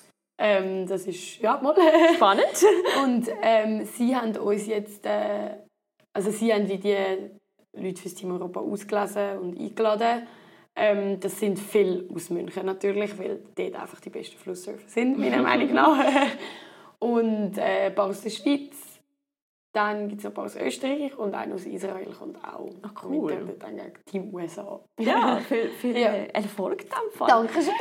Ähm, das ist ja mal. <laughs> Spannend. Und ähm, sie haben uns jetzt, äh, also sie haben wie die Leute fürs Team Europa ausgelesen und eingeladen. Ähm, das sind viele aus München natürlich, weil dort einfach die besten Flusssurfer sind, meiner Meinung nach. <laughs> und äh, ein paar aus der Schweiz. Dann gibt es noch ein paar aus Österreich und einer aus Israel kommt auch. Ach, cool. Gehen dann Team USA. ja, <laughs> viel, viel Ja. äh, Erfolg in dem Fall. Dankeschön.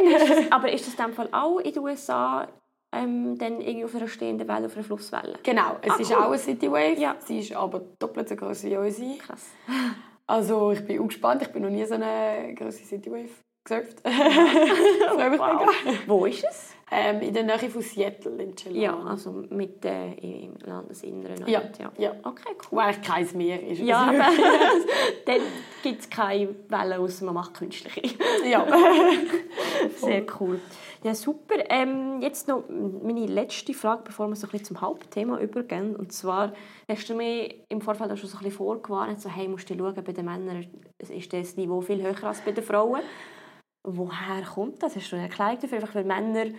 <laughs> Aber ist das in dem Fall auch in den USA ähm, dann irgendwie auf einer stehenden Welle, auf einer Flusswelle? Genau, es Ah, ist cool. auch eine City Wave. Ja. Sie ist aber doppelt so groß wie unsere. Krass. <laughs> Also ich bin auch gespannt. Ich bin noch nie so eine große Citywave gesurft. Freue mich Wow. mega. Wo ist es? Ähm, in der Nähe von Seattle in Chile. Ja, also mit äh, im Landesinneren. Ja, ja. ja. Okay, cool. Wo eigentlich kein Meer ist. Ja, Also, <laughs> <laughs> dann gibt es keine Wellen, außer man macht künstliche. ja. <laughs> Sehr cool. Ja, super. Ähm, jetzt noch meine letzte Frage, bevor wir so ein bisschen zum Hauptthema übergehen. Und zwar hast du mir im Vorfeld auch schon so ein bisschen vorgewarnt, so, hey, musst du schauen, bei den Männern ist das Niveau viel höher als bei den Frauen. Woher kommt das? Hast du eine Erklärung dafür? Einfach weil Männer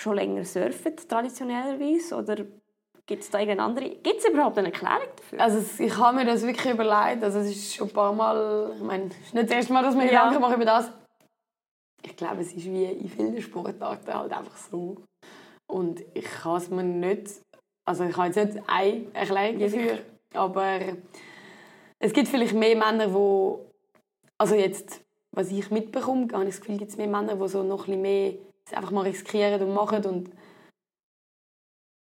schon länger surfen, traditionellerweise? Oder gibt es da irgendeine andere... Gibt es überhaupt eine Erklärung dafür? Also ich habe mir das wirklich überlegt. Also es ist schon ein paar Mal... Ich meine, es ist nicht das erste Mal, dass wir Ja. Gedanken machen über das. Ich glaube, es ist wie in vielen Sportarten halt einfach so. Und ich kann es mir nicht... Also ich habe jetzt nicht eine Erklärung dafür. Aber es gibt vielleicht mehr Männer, die... Also jetzt, was ich mitbekomme, habe ich das Gefühl, gibt es mehr Männer, die so noch ein bisschen mehr einfach mal riskieren und machen. Und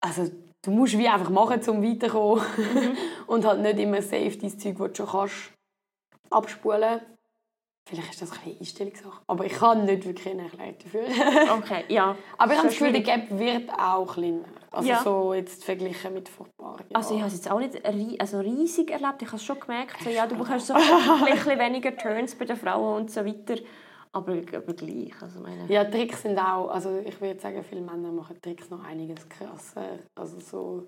also du musst wie einfach machen, um weiterzukommen. <laughs> und halt nicht immer safe dein Zeug, das du schon kannst, abspulen. Vielleicht ist das ein bisschen Einstellungssache. Aber ich kann nicht wirklich eine Erklärung dafür. <laughs> Okay, ja. Aber ich habe Das Gefühl, der. Gap wird auch kleiner. Also Ja. so jetzt verglichen mit vor ein paar Jahren. Also ich habe es jetzt auch nicht rie- also riesig erlebt. Ich habe es schon gemerkt, so, ja, du <laughs> bekommst so ein bisschen weniger Turns bei den Frauen und so weiter. Aber, aber gleich. Also meine, Ja, Tricks sind auch, also ich würde sagen, viele Männer machen Tricks noch einiges krasser. Also so,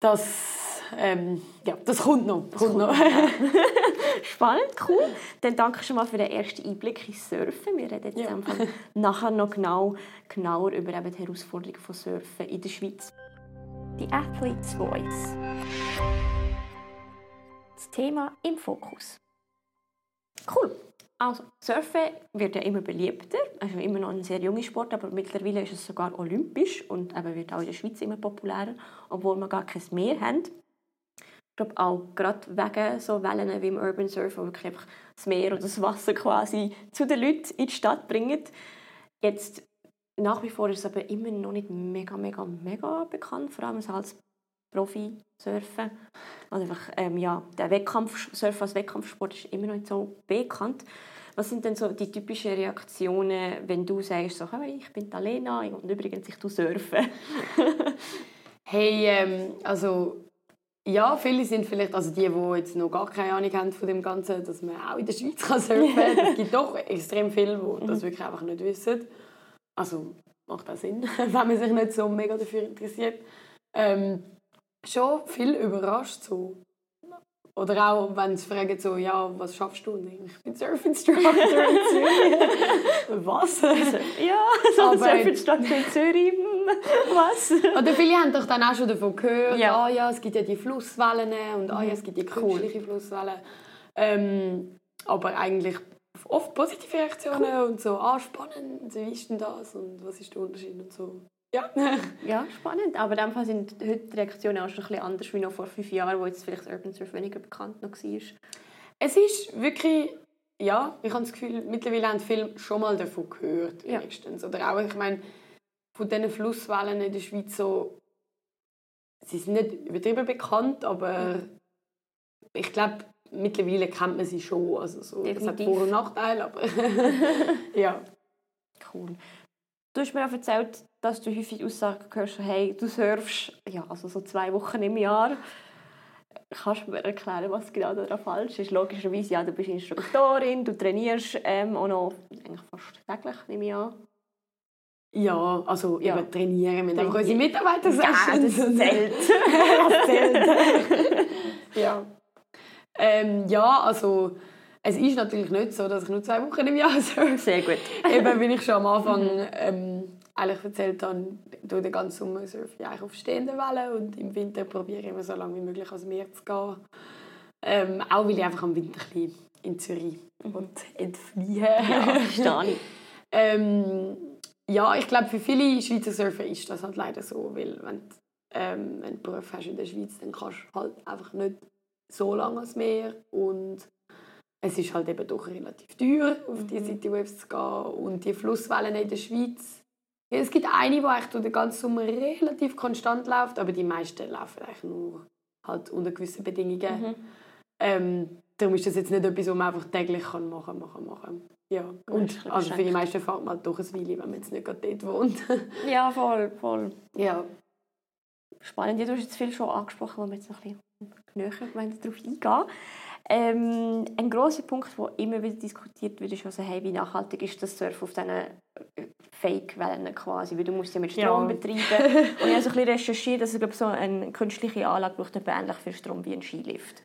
das, ähm, ja, das kommt noch. kommt noch. <laughs> Spannend, cool. Dann danke schon mal für den ersten Einblick ins Surfen. Wir reden jetzt Ja. einfach nachher noch genau, genauer über eben die Herausforderungen von Surfen in der Schweiz. Die Athlete's Voice. Das Thema im Fokus. Cool. Also, Surfen wird ja immer beliebter. Also immer noch ein sehr junger Sport, aber mittlerweile ist es sogar olympisch und eben wird auch in der Schweiz immer populärer, obwohl wir gar kein Meer haben. Ich glaube auch gerade wegen so Wellen wie im Urban Surf, wo wirklich einfach das Meer oder das Wasser quasi zu den Leuten in die Stadt bringen. Jetzt nach wie vor ist es aber immer noch nicht mega, mega, mega bekannt, vor allem als Profi-Surfen. Also einfach, ähm, ja, der Wettkampf, Surfen als Wettkampfsport ist immer noch nicht so bekannt. Was sind denn so die typischen Reaktionen, wenn du sagst, so, hey, ich bin Alena und übrigens, ich tue Surfen? <laughs> Hey, ähm, also ja, viele sind vielleicht, also die, die jetzt noch gar keine Ahnung haben von dem Ganzen, dass man auch in der Schweiz kann surfen kann. <laughs> Es gibt doch extrem viele, die das wirklich einfach nicht wissen. Also macht auch Sinn, <laughs> wenn man sich nicht so mega dafür interessiert. Ähm, schon viel überrascht so. Oder auch, wenn sie fragen, so, ja, was schaffst du? Und ich bin Surf-Instructor in Zürich. <laughs> was? Ja, so <laughs> ein Surfinstructor in Zürich. hm, Was? Oder viele haben doch dann auch schon davon gehört, Ja. ah, ja es gibt ja die Flusswellen und ah, ja, es gibt die künstliche Flusswellen. Ähm, aber eigentlich oft positive Reaktionen und so, ah, spannend, wie ist denn das und was ist der Unterschied und so. Ja. <laughs> Ja, spannend. Aber in dem Fall sind heute die Reaktionen auch schon ein bisschen anders wie noch vor fünf Jahren, wo jetzt vielleicht das Urban Surf weniger bekannt noch war. Es ist wirklich, ja, ich habe das Gefühl, mittlerweile haben viele schon mal davon gehört, Ja. wenigstens. Oder auch, ich meine, von diesen Flusswellen in der Schweiz so, sie sind nicht übertrieben bekannt, aber ich glaube, mittlerweile kennt man sie schon. Also so, es hat. Vor- und Nachteile, aber <laughs> <laughs> ja. Cool. Du hast mir auch erzählt, dass du häufig Aussagen hörst, hey, du surfst ja, also so zwei Wochen im Jahr. Kannst du mir erklären, was genau daran falsch ist? Logischerweise, ja, du bist Instruktorin, du trainierst ähm, auch noch eigentlich fast täglich, nehme ich an. Ja, also Ja. eben trainieren. Einfach Trainieren. unsere Mitarbeiter Ja, das zählt. <laughs> <laughs> das zählt. ja. Ähm, ja, also es ist natürlich nicht so, dass ich nur zwei Wochen im Jahr <laughs> surfe. Sehr gut. Eben, wie ich schon am Anfang ähm, eigentlich erzählt habe, durch den ganzen Sommer surfe ich eigentlich auf stehenden Wellen und im Winter probiere ich immer so lange wie möglich ans Meer zu gehen. Ähm, auch weil ich einfach am Winter ein in Zürich und entfliehen Ja, verstehe ich. <laughs> ähm, ja, ich glaube, für viele Schweizer Surfer ist das halt leider so, weil wenn du, ähm, wenn du einen Beruf hast in der Schweiz, dann kannst du halt einfach nicht so lange ans Meer und es ist halt eben doch relativ teuer, auf die City Waves zu gehen und die Flusswellen in der Schweiz. Ja, es gibt eine, die eigentlich durch den ganzen Sommer relativ konstant läuft, aber die meisten laufen eigentlich nur halt unter gewissen Bedingungen. Ähm, darum ist das jetzt nicht etwas, was man einfach täglich kann machen machen, machen. Ja. Und also für die meisten fährt man halt doch ein Weile, wenn man jetzt nicht gerade dort wohnt. <laughs> Ja, voll, voll. ja. Spannend. Ja, du hast jetzt viel schon angesprochen, wo wir jetzt noch ein bisschen näher darauf eingehen ähm, Ein grosser Punkt, der immer wieder diskutiert wird, ist also, hey, wie nachhaltig ist das Surfen auf diesen äh, Fake-Wellen quasi, weil du musst ja mit Strom Ja. betreiben. <laughs> Und ich habe so ein bisschen recherchiert, dass ich glaube, so eine künstliche Anlage braucht etwa ähnlich viel Strom wie ein Skilift.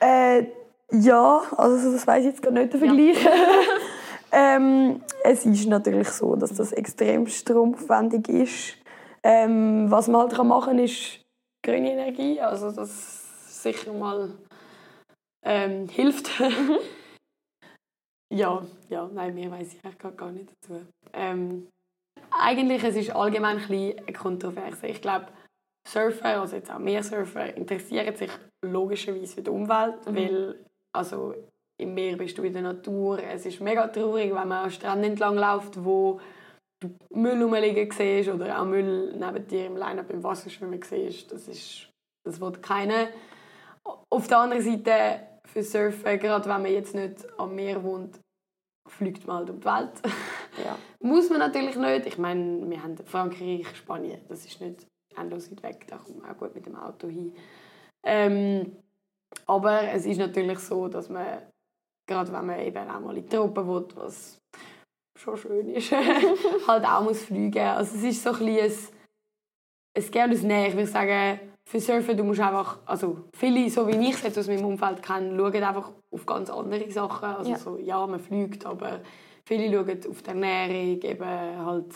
Äh, ja, also das weiß ich jetzt gar nicht den Vergleich. <laughs> ähm, es ist natürlich so, dass das extrem stromaufwendig ist. Ähm, was man halt machen kann, ist grüne Energie, also das sicher mal ähm, hilft. <laughs> ja, ja, nein, mehr weiß ich eigentlich gar- gar nicht dazu. Ähm, eigentlich es ist allgemein ein bisschen Kontroverse. Ich glaube, Surfer, also jetzt auch mehr Surfer, interessieren sich logischerweise für die Umwelt, weil also im Meer bist du in der Natur. Es ist mega traurig, wenn man an Stränden entlang läuft, wo du Müll rumliegen siehst oder auch Müll neben dir im Line-Up im Wasser schwimmen siehst. Das ist, das will keiner. Auf der anderen Seite für Surfen, gerade wenn man jetzt nicht am Meer wohnt, fliegt man halt um die Welt. Ja. <laughs> Muss man natürlich nicht. Ich meine, wir haben Frankreich, Spanien, das ist nicht endlos weit weg, da kommt man auch gut mit dem Auto hin. Ähm, aber es ist natürlich so, dass man, gerade wenn man eben auch mal in die Truppe will, was schon schön ist, <laughs> halt auch muss fliegen. Also es ist so ein bisschen ein, ein Gern und ein Nein. Ich würde sagen, für Surfen, du musst einfach, also viele, so wie ich es jetzt aus meinem Umfeld kenne, schauen einfach auf ganz andere Sachen. Also Ja. so, ja, man fliegt, aber viele schauen auf die Ernährung, eben halt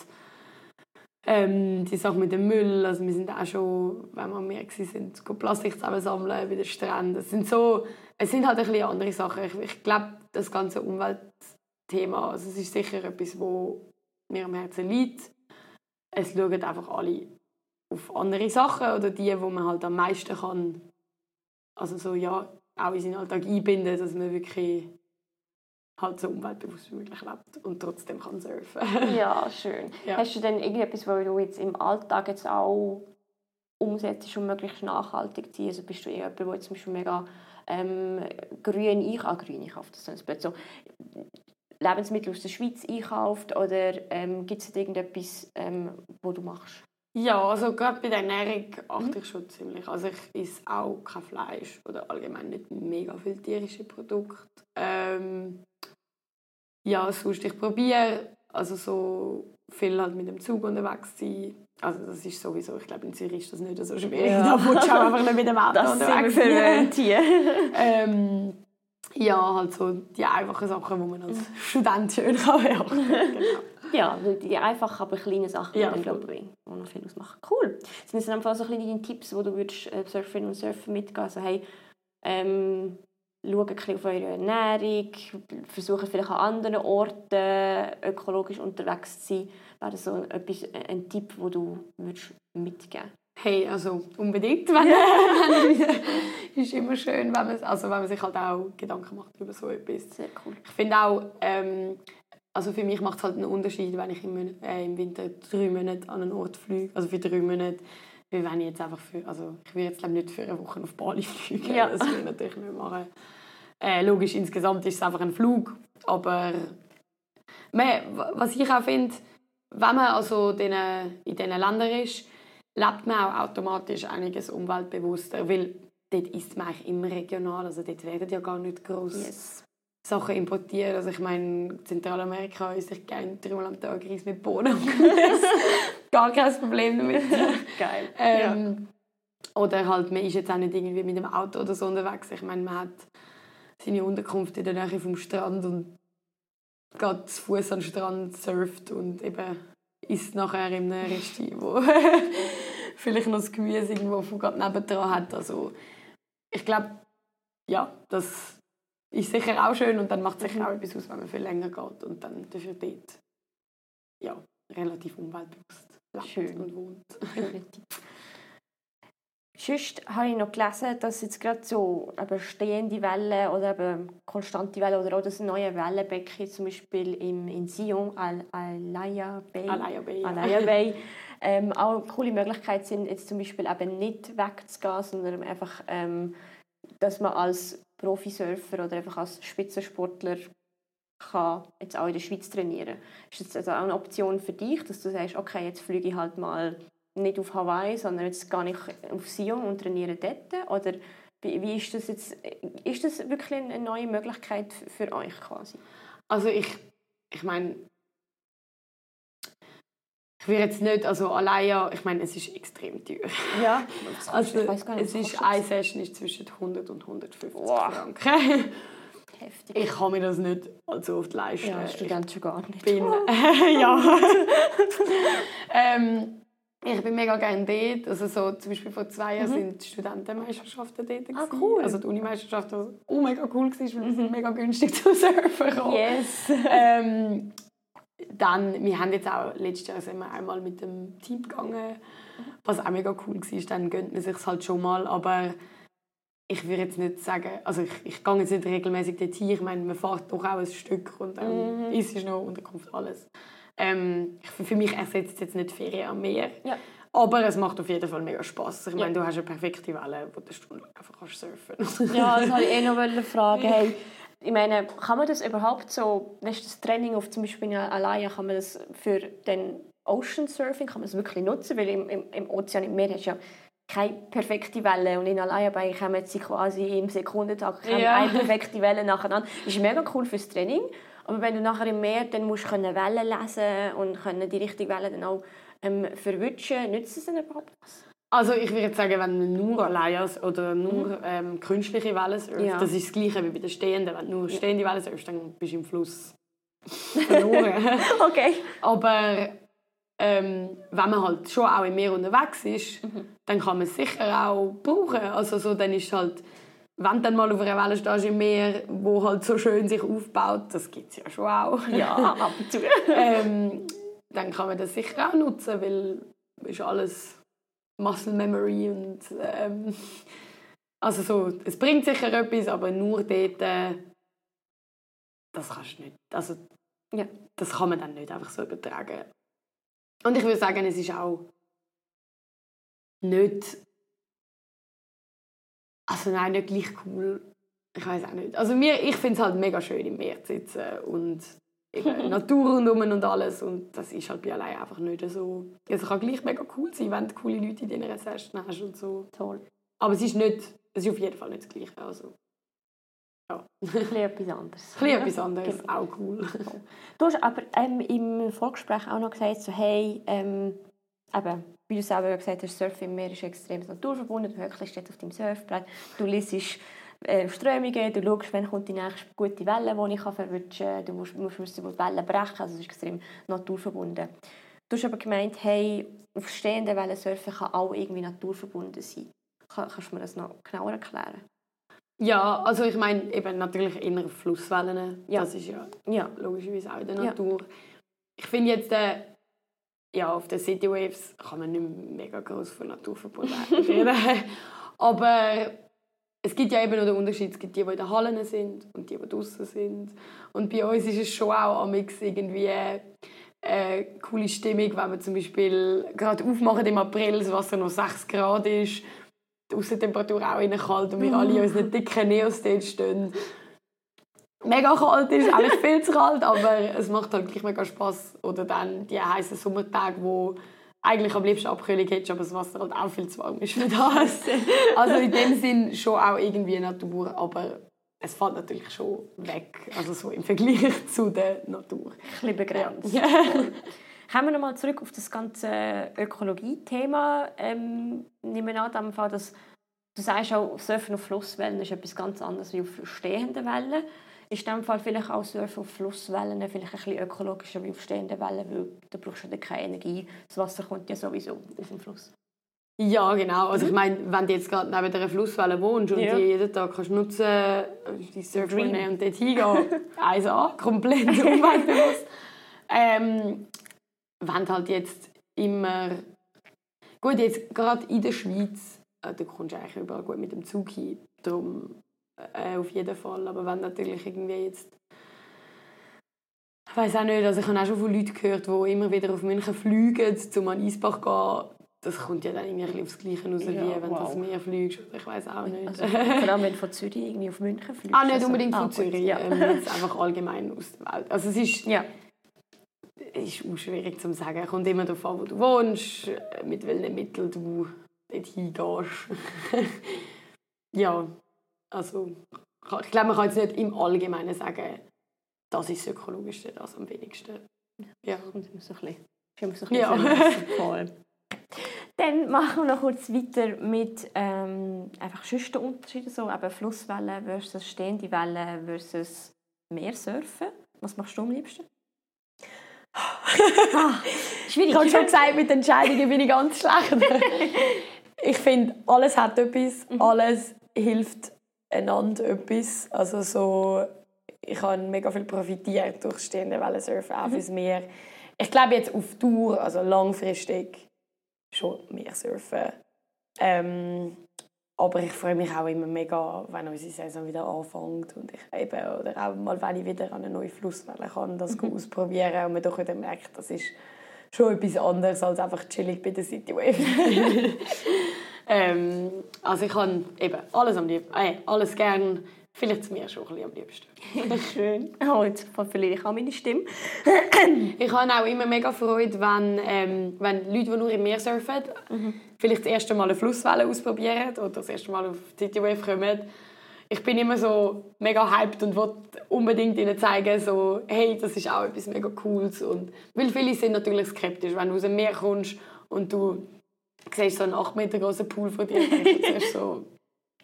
ähm, die Sache mit dem Müll. Also wir sind auch schon, wenn wir am Meer waren, Plastik zusammensammeln bei den Stränden. Es sind so, es sind halt ein bisschen andere Sachen. Ich, ich glaube, das ganze Umweltthema, also es ist sicher etwas, wo mir am Herzen liegt. Es schauen einfach alle auf andere Sachen oder die, wo man halt am meisten kann, also so ja, auch in seinen Alltag einbinden, dass man wirklich halt so umweltbewusst wie möglich lebt und trotzdem kann surfen. Ja, <laughs> schön. Ja. Hast du denn irgendetwas, was du jetzt im Alltag jetzt auch umsetzt, um möglichst nachhaltig zu sein? Also bist du eher jemand, der zum Beispiel mega ähm, grün einkauft, grün einkauft, das ist so Lebensmittel aus der Schweiz einkauft oder ähm, gibt es irgendetwas, ähm, wo du machst? Ja, also gerade bei der Ernährung achte ich schon ziemlich. Also ich esse auch kein Fleisch oder allgemein nicht mega viel tierische Produkte. Ähm, ja, sonst ich probiere, also so viel halt mit dem Zug unterwegs sein. Also das ist sowieso, ich glaube in Zürich ist das nicht so schwierig. Ja. Da willst du auch einfach nicht mit dem Auto Das unterwegs sein. hier. <laughs> Ähm, ja, halt so die einfachen Sachen, die man als Student schön kann beachten genau. Ja, die einfachen, aber kleinen Sachen, Ja, die dann, glaube ich, noch viel ausmachen. Cool. Sind das dann einfach so deine Tipps, die du würdest, äh, Surferinnen und Surfer mitgeben Also, hey, ähm, schaut ein bisschen auf eure Ernährung, versucht vielleicht an anderen Orten ökologisch unterwegs zu sein. Wäre das so etwas, äh, ein Tipp, den du würdest mitgeben Hey, also unbedingt. <laughs> Wenn, wenn, <laughs> ist immer schön, wenn man, also wenn man sich halt auch Gedanken macht über so etwas. Sehr cool. Ich finde auch, ähm, also für mich macht es halt einen Unterschied, wenn ich im, äh, im Winter drei Monate an einen Ort fliege. Also für drei Monate, wie wenn ich jetzt einfach für, also ich will jetzt nicht für eine Woche auf Bali <laughs> fliegen. Ja. Das will ich natürlich nicht machen. Äh, logisch, insgesamt ist es einfach ein Flug, aber man, was ich auch finde, wenn man also in diesen- in diesen Ländern ist, lebt man auch automatisch einiges umweltbewusster, weil dort isst man eigentlich immer regional, also dort werden ja gar nicht groß Yes. Sachen importiert. Also ich meine, Zentralamerika isst ich gerne dreimal am Tag Reis mit Bohnen und <laughs> gar kein Problem damit. Geil. Ähm, Oder halt, man ist jetzt auch nicht irgendwie mit dem Auto oder so unterwegs. Ich meine, man hat seine Unterkunft in der Nähe vom Strand und geht zu Fuß an den Strand, surft und eben isst nachher in einem Resti, wo <laughs> vielleicht noch das Gemüse irgendwo von gerade nebendran hat. Also ich glaube, ja, das ist sicher auch schön und dann macht es sicher auch etwas aus, wenn man viel länger geht und dann dafür dort ja, relativ umweltbewusst lebt Schön. und wohnt. <laughs> Sonst habe ich noch gelesen, dass jetzt gerade so eben stehende Wellen oder eben konstante Wellen oder auch das neue Wellenbecken zum Beispiel im, in Sion, Al Alaya Bay, Alaya Bay, ja. Alaya Bay <laughs> ähm, auch eine coole Möglichkeit sind, jetzt zum Beispiel eben nicht wegzugehen, sondern einfach, ähm, dass man als Profisurfer oder einfach als Spitzensportler kann jetzt auch in der Schweiz trainieren. Ist das also auch eine Option für dich, dass du sagst, okay, jetzt fliege ich halt mal nicht auf Hawaii, sondern jetzt gehe ich auf Sion und trainiere dort? Oder wie, ist das jetzt? Ist das wirklich eine neue Möglichkeit für euch quasi? Also ich, ich meine, ich will jetzt nicht, also allein, ich meine, es ist extrem teuer. Ja, <laughs> Also ich weiß gar nicht, es ist, eine Session ist zwischen 100 und 150 Wow. Franken. <laughs> heftig. Ich kann mir das nicht allzu oft leisten. ja, Student schon gar nicht. Ich bin, <laughs> ja. ähm, ich bin mega gerne dort. Also so, zum Beispiel vor zwei Jahren sind die Studentenmeisterschaften dort. Mhm. Ah, cool. Mhm. Also die Unimeisterschaft, was auch mega cool war, weil es mega günstig zu surfen kam. Yes. Ähm, dann, wir haben jetzt auch, letztes Jahr sind wir einmal mit dem Team gegangen, was auch mega cool war. Dann gönnt man sich halt schon mal, aber ich würde jetzt nicht sagen, also ich, ich gehe jetzt nicht regelmäßig dorthin. Ich meine, man fährt doch auch ein Stück und dann ist es noch Unterkunft, alles. Ähm, für mich ersetzt es jetzt nicht Ferien am Meer. Ja. Aber es macht auf jeden Fall mega Spaß. Ich meine, Ja. du hast eine perfekte Welle, wo du stundenlang einfach kannst surfen Ja, das wollte ich eh noch <laughs> fragen. Hey, ich meine, kann man das überhaupt so, weißt, du, das Training auf zum Beispiel in Alaya, kann man das für den Ocean Surfing, kann man das wirklich nutzen? Weil im, im, im Ozean, im Meer hast du ja keine perfekte Welle und in Alaya Bay kommen sie quasi im Sekundentakt kommen Ja. eine perfekte Welle nacheinander. Das ist mega cool fürs Training, aber wenn du nachher im Meer, dann musst du können Wellen lesen und können die richtige Welle dann auch ähm, verwutschen. Nützt es denn überhaupt was? Also ich würde sagen, wenn man nur allein oder nur ähm, künstliche Wellen surft, Ja. das ist das Gleiche wie bei den Stehenden. Wenn du nur stehende Wellen surfst, dann bist du im Fluss <laughs> verloren. Okay. Aber ähm, wenn man halt schon auch im Meer unterwegs ist, dann kann man es sicher auch brauchen. Also so, dann ist halt, wenn du dann mal auf einer Welle stehst im Meer, wo halt so schön sich aufbaut, das gibt es ja schon auch. Ja, ab und zu. <laughs> ähm, dann kann man das sicher auch nutzen, weil ist alles Muscle Memory und ähm, <laughs> also so, es bringt sicher etwas, aber nur dort, äh, das kannst du nicht, also Ja. das kann man dann nicht einfach so übertragen. Und ich würde sagen, es ist auch nicht, also nein, nicht gleich cool. Ich weiß auch nicht. Also mir, ich finde es halt mega schön im Meer zu sitzen und eben <laughs> Natur rundum und alles und das ist halt bei allein einfach nicht so. Es kann gleich mega cool sein, wenn du coole Leute in deiner Session hast und so. Toll. Aber es ist nicht, es ist auf jeden Fall nicht das Gleiche. Also ja. Ein bisschen etwas anderes. Ein etwas anderes, Genau. auch cool. Du hast aber ähm, im Vorgespräch auch noch gesagt, so, hey, ähm, eben, wie du selber gesagt hast, Surfen im Meer ist extrem naturverbunden, du höckelst jetzt auf deinem Surfbrett, du liest äh, Strömungen, du schaust, wann kommt die nächste gute Welle, die ich kann verwutschen kann, du musst, musst wo die Wellen brechen, also es ist extrem naturverbunden. Du hast aber gemeint, hey, auf stehenden Wellen surfen kann auch irgendwie naturverbunden sein. Kann, kannst du mir das noch genauer erklären? Ja, also ich meine eben natürlich eher Flusswellen. Ja. Das ist ja Ja. logischerweise auch in der Ja. Natur. Ich finde jetzt, äh, ja, auf den City Waves kann man nicht mega groß von Naturverbundenheit <laughs> reden. Aber es gibt ja eben noch den Unterschied. Es gibt die, die in den Hallen sind und die, die draußen sind. Und bei uns ist es schon auch amix irgendwie eine coole Stimmung, wenn wir zum Beispiel gerade aufmachen im April, das Wasser noch 6 Grad ist, die Aussentemperatur auch innen kalt und wir alle in unseren dicken Neos dort stehen. Mega kalt ist, eigentlich viel zu kalt, aber es macht halt gleich mega Spass. Oder dann die heißen Sommertage, wo eigentlich am liebsten Abkühlung hättest, aber das Wasser halt auch viel zu warm ist für das. <laughs> Also in dem Sinn schon auch irgendwie Natur, aber es fällt natürlich schon weg, also so im Vergleich <laughs> zu der Natur. Ein bisschen begrenzt. Ja. <laughs> Kommen wir nochmal zurück auf das ganze Ökologie-Thema. Ähm, nehmen wir an, dem Fall, dass du sagst auch, Surfen auf Flusswellen ist etwas ganz anderes als auf stehenden Wellen. Ist in dem Fall vielleicht auch Surfen auf Flusswellen vielleicht ein bisschen ökologischer wie auf stehenden Wellen, weil da brauchst du dann keine Energie. Das Wasser kommt ja sowieso auf dem Fluss. Ja, genau. Also ich meine, wenn du jetzt gerade neben einer Flusswelle wohnst und Ja. die jeden Tag kannst nutzen, die Surfboard Dream. nehmen und dort hingehen, <laughs> eins an, komplett <laughs> umweltbewusst. ähm, wenn du halt jetzt immer... Gut, jetzt gerade in der Schweiz, äh, da kommst du eigentlich überall gut mit dem Zug hin, darum äh, auf jeden Fall. Aber wenn natürlich irgendwie jetzt... Ich weiß auch nicht, also ich habe auch schon von Leuten gehört, die immer wieder auf München fliegen, um an Eisbach zu gehen. Das kommt ja dann irgendwie aufs Gleiche raus, Ja, wie wenn du wow. aufs Meer fliegst. Ich weiß auch nicht. Also, vor allem, wenn du <laughs> von Zürich irgendwie auf München fliegst. ah, nicht Also- unbedingt Ah, von gut, Zürich, Ja. ähm, jetzt einfach allgemein aus der Welt. Also es ist, ja. ist auch schwierig zu sagen. Es kommt immer darauf an, wo du wohnst, mit welchen Mitteln du dort hingehst. <laughs> ja, also ich glaube, man kann jetzt nicht im Allgemeinen sagen, das ist das Ökologischste, das am wenigsten. Ja. Und immer so ein bisschen, ein Ja. bisschen voll. <laughs> Dann machen wir noch kurz weiter mit ähm, einfach sonstigen Unterschieden, so eben Flusswellen versus stehende Wellen versus Meersurfen. Was machst du am liebsten? <laughs> ah, schwierig. Ich habe schon gesagt, mit Entscheidungen bin ich ganz schlecht. <laughs> ich finde, alles hat etwas, alles hilft einander etwas. Also so, ich habe mega viel profitiert durch stehende Wellensurfen, auch fürs Meer. Ich glaube jetzt auf Tour, also langfristig, schon mehr surfen. Ähm, aber ich freue mich auch immer mega, wenn unsere Saison wieder anfängt und ich eben, oder auch mal, wenn ich wieder an eine neue Flusswelle kann, das ausprobieren und man doch wieder merkt, das ist schon etwas anderes als einfach chillig bei der City Wave. <laughs> ähm, also ich kann eben alles am liebsten, äh, alles gern, vielleicht zu mir schon ein bisschen am liebsten. <laughs> Schön. Oh, jetzt verliere ich auch meine Stimme. <clears throat> Ich habe auch immer mega Freude, wenn, ähm, wenn Leute, die nur im Meer surfen, vielleicht das erste Mal eine Flusswelle ausprobieren oder das erste Mal auf die City Wave kommen. Ich bin immer so mega hyped und will unbedingt ihnen zeigen, so, hey, das ist auch etwas mega Cooles. Und, weil viele sind natürlich skeptisch, wenn du aus dem Meer kommst und du siehst so einen 8 Meter großen Pool vor dir, du zuerst so,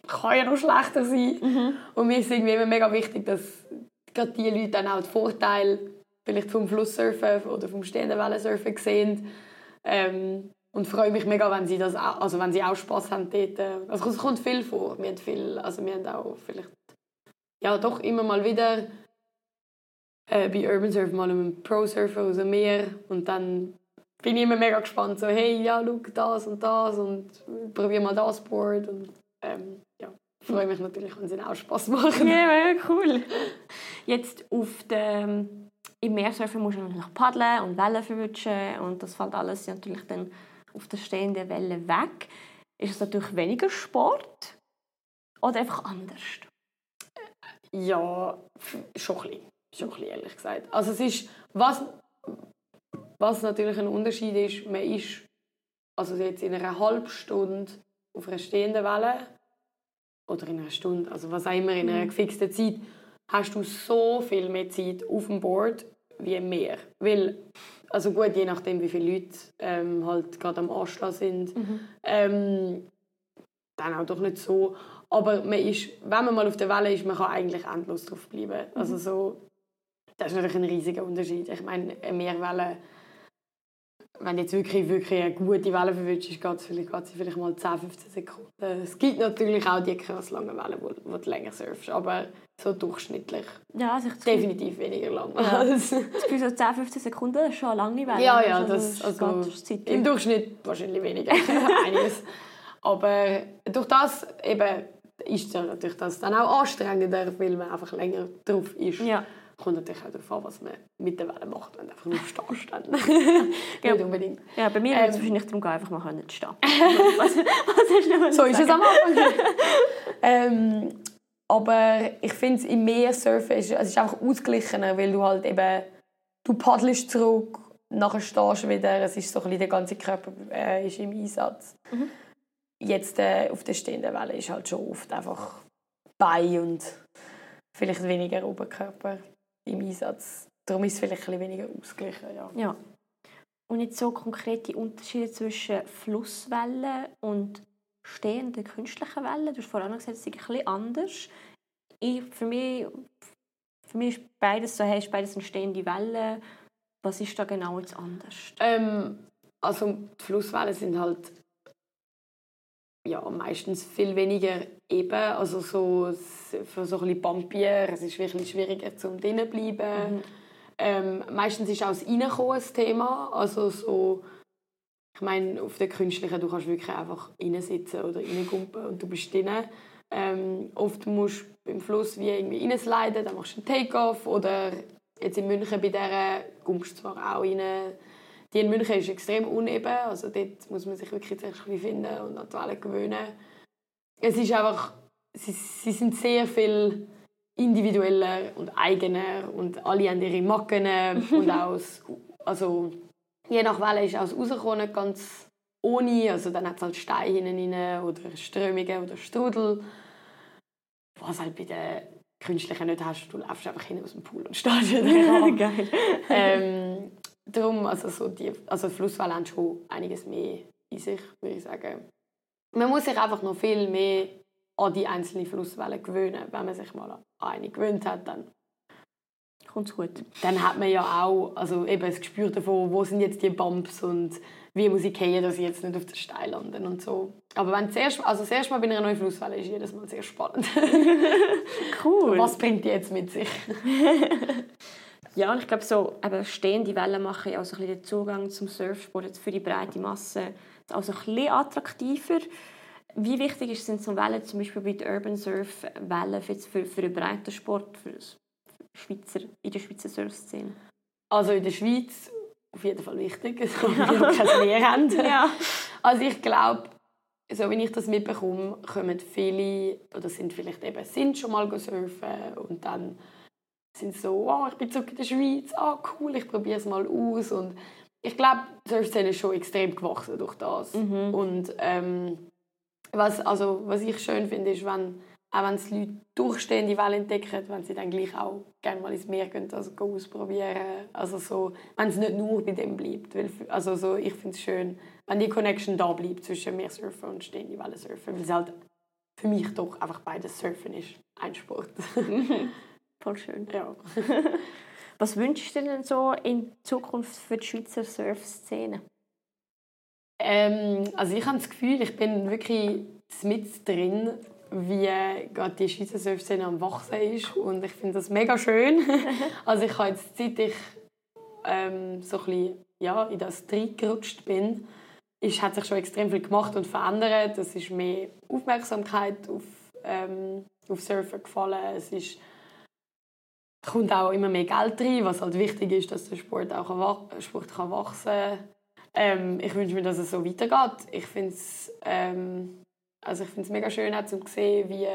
kann ja noch schlechter sein. Und mir ist irgendwie immer mega wichtig, dass gerade die Leute dann auch den Vorteil vielleicht vom Flusssurfen oder vom stehenden Wellensurfen sehen. Ähm, und freue mich mega, wenn sie, das auch, also wenn sie auch Spass haben dort. Also es kommt viel vor. Wir haben, viel, also wir haben auch vielleicht ja, doch immer mal wieder äh, bei Urban Surf mal einen Pro-Surfer aus dem Meer und dann bin ich immer mega gespannt, so hey, ja, schau das und das und probier mal das Board und ähm, ja, freue mich natürlich, wenn sie auch Spass machen. Ja, <laughs> mega cool. Jetzt auf dem, im Meersurfen musst du natürlich paddeln und Wellen verwutschen und das fällt alles natürlich dann auf der stehenden Welle weg. Ist es natürlich weniger Sport oder einfach anders? Ja, schon ein bisschen. Schon ein bisschen, ehrlich gesagt. Also es ist, was, was natürlich ein Unterschied ist, man ist also jetzt in einer halben Stunde auf einer stehenden Welle oder in einer Stunde, also was auch immer, in einer gefixten Zeit, hast du so viel mehr Zeit auf dem Board wie mehr. Weil, also gut, je nachdem, wie viele Leute ähm, halt gerade am Anschlag sind, ähm, dann auch doch nicht so. Aber man ist, wenn man mal auf der Welle ist, man kann eigentlich endlos drauf bleiben. Also so, das ist natürlich ein riesiger Unterschied. Ich meine, eine Mehrwelle, wenn du jetzt wirklich, wirklich eine gute Welle verwünschst, geht es vielleicht, vielleicht mal 10, 15 Sekunden. Es gibt natürlich auch die krass langen Wellen, wo, wo du länger surfst, aber so durchschnittlich Ja, also das Gefühl- definitiv weniger lang. Ja. <laughs> das Gefühl, so 10, 15 Sekunden ist schon eine lange Welle. Ja, ja, Also, das, ist also ganz Zeit. im Durchschnitt wahrscheinlich weniger. <laughs> Einiges. Aber durch das eben ist es natürlich das dann auch anstrengender, weil man einfach länger drauf ist. Ja. Kommt natürlich auch darauf an, was man mit der Welle macht, wenn du einfach nur stehst. Dann. <laughs> <laughs> Nicht unbedingt. Ja, bei mir Ähm. würde es wahrscheinlich darum gehen, einfach mal können zu stehen. <laughs> was, was hast So ist es am Anfang. ähm, aber ich finde es im Meer surfen ist, es ist einfach ausgeglichener, weil du halt eben du paddelst zurück, nachher stehst du wieder, es ist so ein bisschen, der ganze Körper äh, ist im Einsatz. Jetzt äh, auf der stehenden Welle ist halt schon oft einfach Bein und vielleicht weniger Oberkörper im Einsatz. Darum ist es vielleicht ein bisschen weniger ausgeglichen. Ja. Ja. Und jetzt so konkrete Unterschiede zwischen Flusswellen und stehenden künstlichen Wellen. Du hast vorhin gesagt, es ist ein bisschen anders. Ich, für, mich, für mich ist beides so, hey, ist beides eine stehende Welle. Was ist da genau jetzt anders? Ähm, also die Flusswellen sind halt ja, meistens viel weniger eben, also so, für so ein bisschen bumpier, es ist wirklich schwieriger zum drinnen bleiben. Ähm, meistens ist auch das Reinkommen ein Thema, also so, ich meine, auf der künstlichen, du kannst wirklich einfach reinsitzen oder reingumpen und du bist drinnen. Ähm, oft musst du im Fluss wie irgendwie reinsliden, dann machst du einen Take-Off oder jetzt in München bei der gumpst du zwar auch rein. Die in München ist extrem uneben, also dort muss man sich wirklich zuerst ein bisschen finden und an die Wellen gewöhnen. Es ist einfach, sie, sie sind sehr viel individueller und eigener und alle haben ihre Macken und auch also je nach Welle ist Rauskommen nicht ganz ohne, also dann hat es halt Steine hinten rein oder Strömungen oder Strudel. Was halt bei den künstlichen nicht hast, du läufst einfach hin aus dem Pool und stehst <laughs> <laughs> wieder. Geil. ähm, darum, also so die, also Flusswellen haben schon einiges mehr in sich, würde ich sagen. Man muss sich einfach noch viel mehr an die einzelnen Flusswellen gewöhnen. Wenn man sich mal an eine gewöhnt hat, dann, Kommt gut. dann hat man ja auch also eben ein Gespür davon, wo sind jetzt die Bumps und wie muss ich gehen, dass ich jetzt nicht auf den Stein lande und so. Aber wenn zuerst, also das erste Mal bei einer neuen Flusswelle ist jedes Mal sehr spannend. <laughs> Cool. Was bringt die jetzt mit sich? <laughs> Ja, und ich glaube, so eben stehende Wellen machen ja auch so ein bisschen den Zugang zum Surfsport jetzt für die breite Masse also ein bisschen attraktiver. Wie wichtig ist, sind so Wellen, zum Beispiel bei den Urban Surf Wellen für, für, für einen breiten Sport, für das Schweizer, in der Schweizer Surfszene? Also in der Schweiz auf jeden Fall wichtig, <laughs> dass <laughs> wir kein Meer haben. Ja. Also ich glaube, so wie ich das mitbekomme, kommen viele oder sind vielleicht eben sind schon mal surfen und dann sind so, oh, ich bin zurück in der Schweiz, ah cool, ich probiere es mal aus und ich glaube, die Surfszene ist schon extrem gewachsen durch das und ähm, was, also, was ich schön finde, ist, wenn auch wenn es Leute durchstehende Wellen entdecken, wenn sie dann gleich auch gerne mal ins Meer gehen, also go ausprobieren. Also so, wenn es nicht nur bei dem bleibt. Weil, also so, ich finde es schön, wenn die Connection da bleibt zwischen Meersurfen und stehende Wellen surfen, weil es halt für mich doch einfach beides Surfen ist. Ein Sport. <laughs> Voll schön. ja. <laughs> Was wünschst du dir denn so in Zukunft für die Schweizer Surfszene? Ähm, also ich habe das Gefühl, ich bin wirklich mit drin, wie gerade die Schweizer Surfszene am wachsen ist und ich finde das mega schön. <laughs> also ich habe jetzt, seit ich ähm, so ein bisschen, ja, in das reingerutscht bin, ist, hat sich schon extrem viel gemacht und verändert. Es ist mehr Aufmerksamkeit auf, ähm, auf Surfen gefallen. Es ist kommt auch immer mehr Geld rein, was halt wichtig ist, dass der Sport auch Sport kann wachsen kann. Ähm, ich wünsche mir, dass es so weitergeht. Ich finde es ähm, also ich finde es mega schön zu sehen, wie,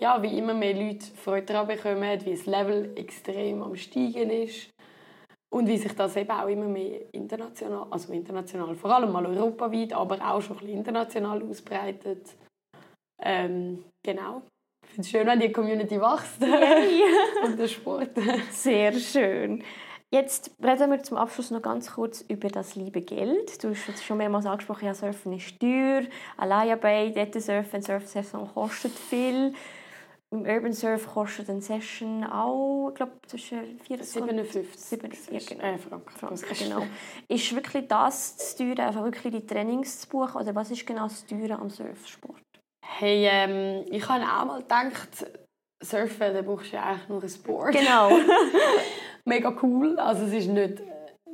ja, wie immer mehr Leute Freude daran bekommen, wie das Level extrem am steigen ist und wie sich das eben auch immer mehr international, also international, vor allem mal europaweit, aber auch schon ein international ausbreitet. Ähm, genau. Es schön, wenn die Community wächst. <laughs> und der Sport. Sehr schön. Jetzt reden wir zum Abschluss noch ganz kurz über das liebe Geld. Du hast es schon mehrmals angesprochen, ja, Surfen ist teuer, alleine bei dort surfen, Surfsaison kostet viel. Im Urban Surf kostet eine Session auch, ich glaube, zwischen 57 57 ja, genau. äh, Franken. Franken, genau. Ist wirklich das das Teure, einfach wirklich die Trainings zu buchen, oder was ist genau das Teure am Surfsport? Hey, ähm, ich habe auch mal gedacht, Surfen, da brauchst du ja eigentlich nur ein Board. Genau. <laughs> Mega cool. Also es ist nicht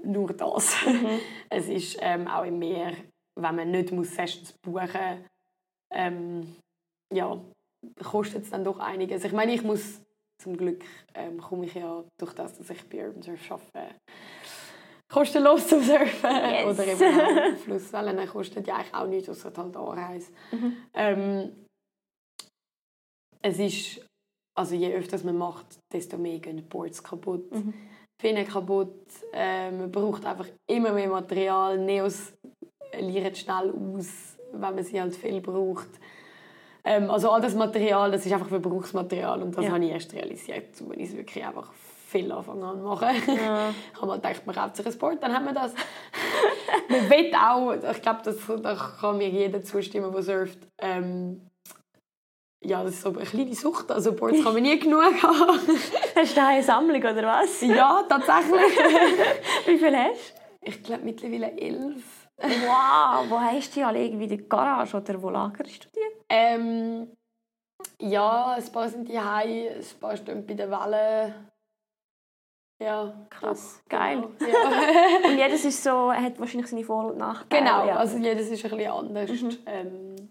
nur das. <laughs> Es ist ähm, auch im Meer, wenn man nicht muss Sessions buchen muss, ähm, ja, kostet es dann doch einiges. Ich meine, ich muss zum Glück ähm, komme ich ja durch das, dass ich bei Urban Surf arbeite, kostenlos zum Surfen. Yes. Oder eben Flusswellen kostet ja eigentlich auch nichts, außer halt Anreise. Ähm, es ist, also je öfter man macht, desto mehr gehen die Boards kaputt. Finnen kaputt. Äh, man braucht einfach immer mehr Material. Neos lieren schnell aus, wenn man sie halt viel braucht. Ähm, also all das Material, das ist einfach Verbrauchsmaterial und das Ja. habe ich erst realisiert, als ich es wirklich einfach viel Anfang an machen. Ja. ich habe mal gedacht, man kauft sich ein Board, dann haben wir das. <laughs> man will auch, ich glaube, das, da kann mir jeder zustimmen, der surft. Ähm, ja, das ist so eine kleine Sucht, also Boards kann man nie <laughs> genug haben. Hast du da eine Sammlung, oder was? ja, tatsächlich. <laughs> Wie viel hast ich glaube mittlerweile elf. du? Wow, wo hast du die alle? Irgendwie in der Garage, oder wo lagerst du die? Ähm, ja, ein paar sind die ein paar stehen bei den Wellen. Ja, Krass, geil. Genau. Ja. <laughs> Und jedes ist so, hat wahrscheinlich seine Vor- und Nachteile. genau, ja. also jedes ist ein bisschen anders. Ähm,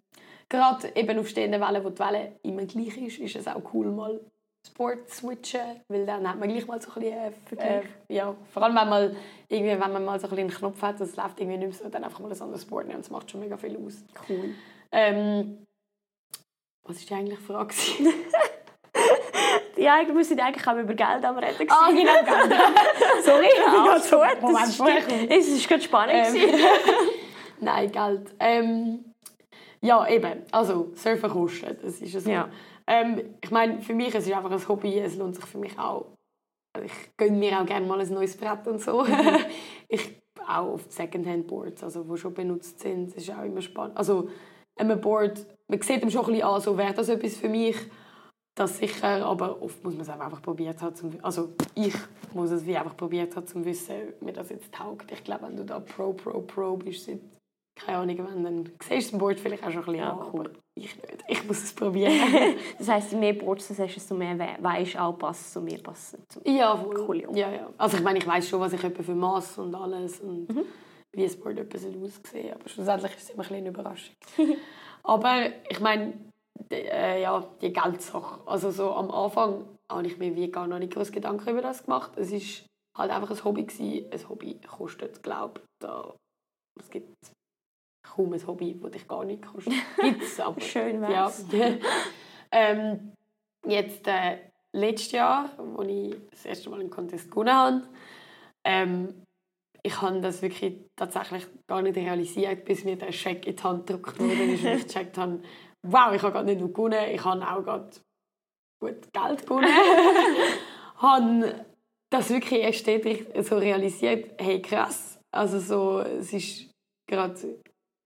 gerade eben auf stehenden Wellen, wo die Welle immer gleich ist, ist es auch cool, mal Sport zu switchen, weil dann hat man gleich mal so ein bisschen, äh, Vergleich. äh, ja, vor allem wenn man, irgendwie, wenn man mal so ein bisschen einen Knopf hat, das läuft irgendwie nicht mehr so, dann einfach mal ein anderes Sport nehmen, das macht schon mega viel aus. cool. Ähm, was war die eigentliche Frage? <laughs> Ja, wir müssen eigentlich auch über Geld am reden. ah, genau, Geld. <laughs> Sorry, Also, alles gut. Moment, kommt- es ist gerade spannend. Ähm. <laughs> Nein, Geld. Ähm, ja, eben. Also, Surfen kostet. Das ist es. Ja. Ähm, ich meine, für mich es ist einfach ein Hobby. Es lohnt sich für mich auch. Also Ich gönne mir auch gerne mal ein neues Brett und so. <laughs> ich auch auf Secondhand-Boards, also die schon benutzt sind. Das ist auch immer spannend. Also, ein Board, man sieht ihm schon ein bisschen an, so wäre das etwas für mich. Das sicher, aber oft muss man es auch einfach probiert haben. Zum, also ich muss es wie einfach probiert haben, zum wissen, ob mir das jetzt taugt. Ich glaube, wenn du da Pro, Pro, Pro bist, seit, keine Ahnung, wann, dann siehst du das Board vielleicht auch schon ein bisschen Ja, an, cool. ich nicht. Ich muss es probieren. <laughs> Das heisst, je mehr Boards du hast, desto mehr we weisst auch, passt zu mir passen. Zu ja. Cool, ja. ja. Also ich meine, ich weiß schon, was ich für Maß und alles und Mhm. wie das Board etwa soll aussehen aber schlussendlich ist es immer ein bisschen eine Überraschung. <laughs> aber ich meine, die, äh, ja, die Geldsache. Also so am Anfang habe ich mir wie gar noch nicht groß Gedanken über das gemacht. Es ist halt einfach ein Hobby gewesen. Ein Hobby kostet, glaube ich, da es gibt kaum ein Hobby, das dich gar nicht kostet. <laughs> Gibt's, aber Schön ja. wär's. <laughs> ähm, jetzt äh, letztes Jahr, als ich das erste Mal einen Contest gewonnen habe, ähm, ich habe das wirklich tatsächlich gar nicht realisiert, bis mir der Scheck in die Hand gedrückt wurde und ich <laughs> gecheckt habe, wow, ich habe gerade nicht nur gewonnen, ich habe auch gerade gut Geld gewonnen. <laughs> habe das wirklich erst so realisiert, hey krass, also so, es ist gerade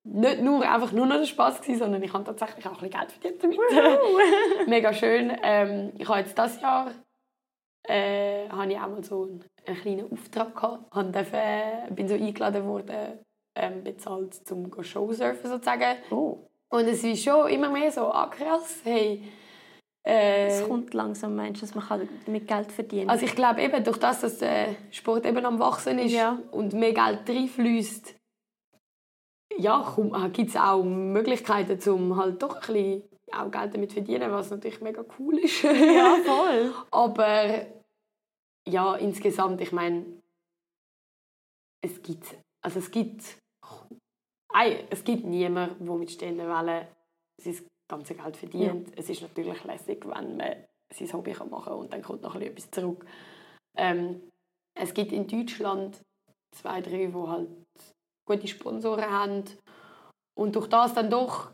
nicht nur einfach nur noch der Spaß gewesen, sondern ich habe tatsächlich auch ein bisschen Geld verdient damit. <laughs> Mega schön. Ähm, ich habe jetzt dieses Jahr äh, habe ich auch mal so einen, einen kleinen Auftrag gehabt. Habe dürfen, äh, bin so eingeladen worden, ähm, bezahlt zum go Showsurfen sozusagen. Oh, Und es ist schon immer mehr so, ah krass, hey. Äh, es kommt langsam, meinst du, dass man kann mit Geld verdienen also ich glaube eben, durch das, dass der Sport eben am Wachsen ist Ja. und mehr Geld reinfließt, ja, gibt es auch Möglichkeiten, um halt doch ein bisschen auch Geld damit zu verdienen, was natürlich mega cool ist. Ja, <laughs> voll. Aber ja, insgesamt, ich meine, es gibt, also es gibt, Ei, es gibt niemanden, der mit stehenden Wellen sein ganze Geld verdient. Es ist natürlich lässig, wenn man sein Hobby machen kann und dann kommt noch etwas zurück. Ähm, es gibt in Deutschland zwei, drei, die halt gute Sponsoren haben und durch das dann doch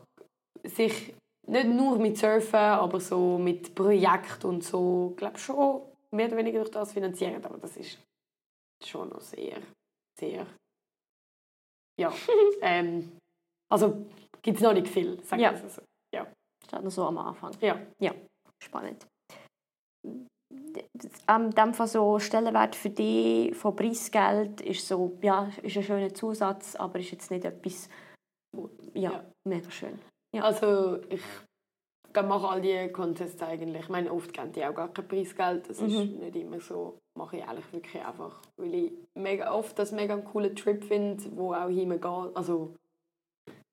sich nicht nur mit Surfen, aber so mit Projekten und so, glaube schon mehr oder weniger durch das finanziert, aber das ist schon noch sehr, sehr, ja, <laughs> ähm, also gibt es noch nicht viel, sagen Ja. wir es so. Ja. Steht noch so am Anfang. ja. Spannend. Ähm, in dem Fall so Stellenwert für dich von Preisgeld ist so, ja, ist ein schöner Zusatz, aber ist jetzt nicht etwas, ja, Ja. mega schön. Also ich mache all die Contests eigentlich. Ich meine, oft geben die auch gar kein Preisgeld. Das ist Mhm. nicht immer so. Mache ich eigentlich wirklich einfach, weil ich mega oft das mega coolen Trip finde, wo auch hingeht. Also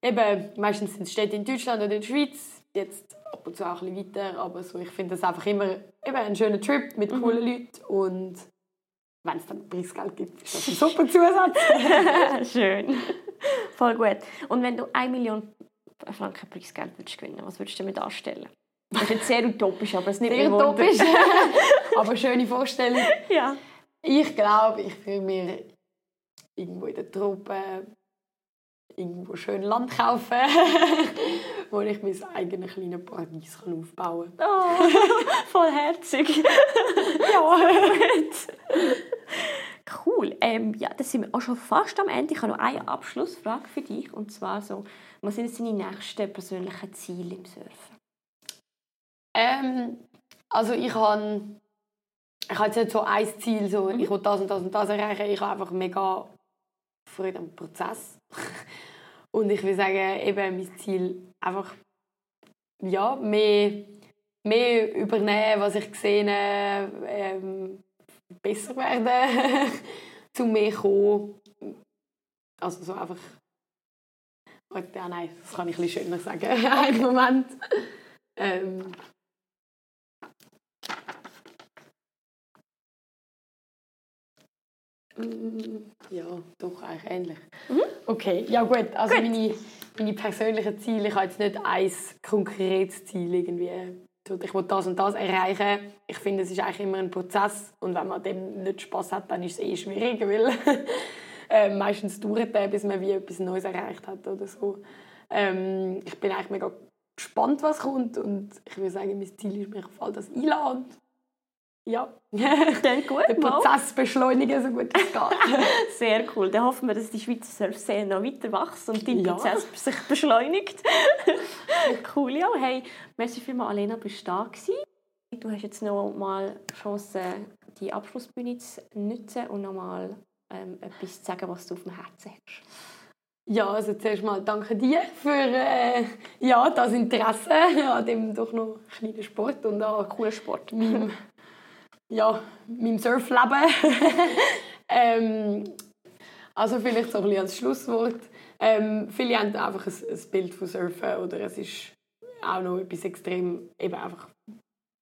eben, meistens sind es Städte in Deutschland oder in der Schweiz. Jetzt ab und zu auch ein bisschen weiter, aber so, ich finde das einfach immer eben ein schöner Trip mit Mhm. coolen Leuten und wenn es dann Preisgeld gibt, ist das ein super Zusatz. <laughs> schön. Voll gut. Und wenn du 1 Million Franken Preisgeld würdest gewinnen was würdest du damit anstellen? Das ist jetzt sehr utopisch, aber es nicht Sehr utopisch. <laughs> aber schöne Vorstellung. Ja. Ich glaube, ich würde mir irgendwo in den Tropen irgendwo schön Land kaufen, <laughs> wo ich mein eigenes kleines Paradies kann aufbauen kann. Oh, <laughs> voll herzig. Ja. Cool. Ähm, ja, das sind wir auch schon fast am Ende. Ich habe noch eine Abschlussfrage für dich. Und zwar so, was sind deine nächsten persönlichen Ziele im Surfen? ähm, also ich habe ich habe jetzt nicht so ein Ziel, so, ich will das und das und das erreichen. Ich habe einfach mega Freude am Prozess. <laughs> Und ich will sagen, eben mein Ziel einfach ja, mehr, mehr übernehmen, was ich sehe, ähm, besser werden, <laughs> zu mir kommen. Also so einfach... Warte, Ja, nein, das kann ich ein bisschen schöner sagen. <laughs> Einen Moment. Ähm, Mm, Ja, doch, eigentlich ähnlich. Okay, ja gut. Also Meine, meine persönlichen Ziele, ich habe jetzt nicht ein konkretes Ziel irgendwie. Ich will das und das erreichen. Ich finde, es ist eigentlich immer ein Prozess und wenn man dem nicht Spaß hat, dann ist es eh schwierig, weil <laughs> äh, meistens dauert es, bis man wie etwas Neues erreicht hat oder so. Ähm, ich bin eigentlich mega gespannt, was kommt und ich würde sagen, mein Ziel ist, mich auf all das einladen. Ja, Klingt <laughs> gut, den mal. Prozess beschleunigen, so gut es geht. <laughs> Sehr cool. Dann hoffen wir, dass die Schweizer Surfszene noch weiter wächst und dein Ja. Prozess sich beschleunigt. <laughs> cool, ja. Hey, merci vielmals, Alena, bist du da gewesen. Du hast jetzt noch mal die Chance, die Abschlussbühne zu nutzen und noch mal ähm, etwas zu sagen, was du auf dem Herzen hast. Ja, also zuerst mal danke dir für äh, ja, das Interesse an dem doch noch kleinen Sport und an Cooler Sport. <laughs> meinem, ja, meinem Surfleben. <laughs> ähm, also vielleicht so ein bisschen als Schlusswort. Ähm, viele haben einfach ein, ein Bild von Surfen oder es ist auch noch etwas extrem, eben einfach,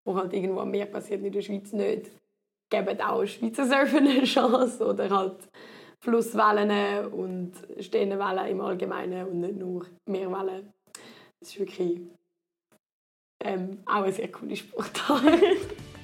wo halt irgendwo am Meer passiert, in der Schweiz nicht. Geben auch Schweizer Surfen eine Chance oder halt Flusswellen und stehende Wellen im Allgemeinen und nicht nur Meerwellen. Das ist wirklich ähm, auch eine sehr coole Sportart. <laughs>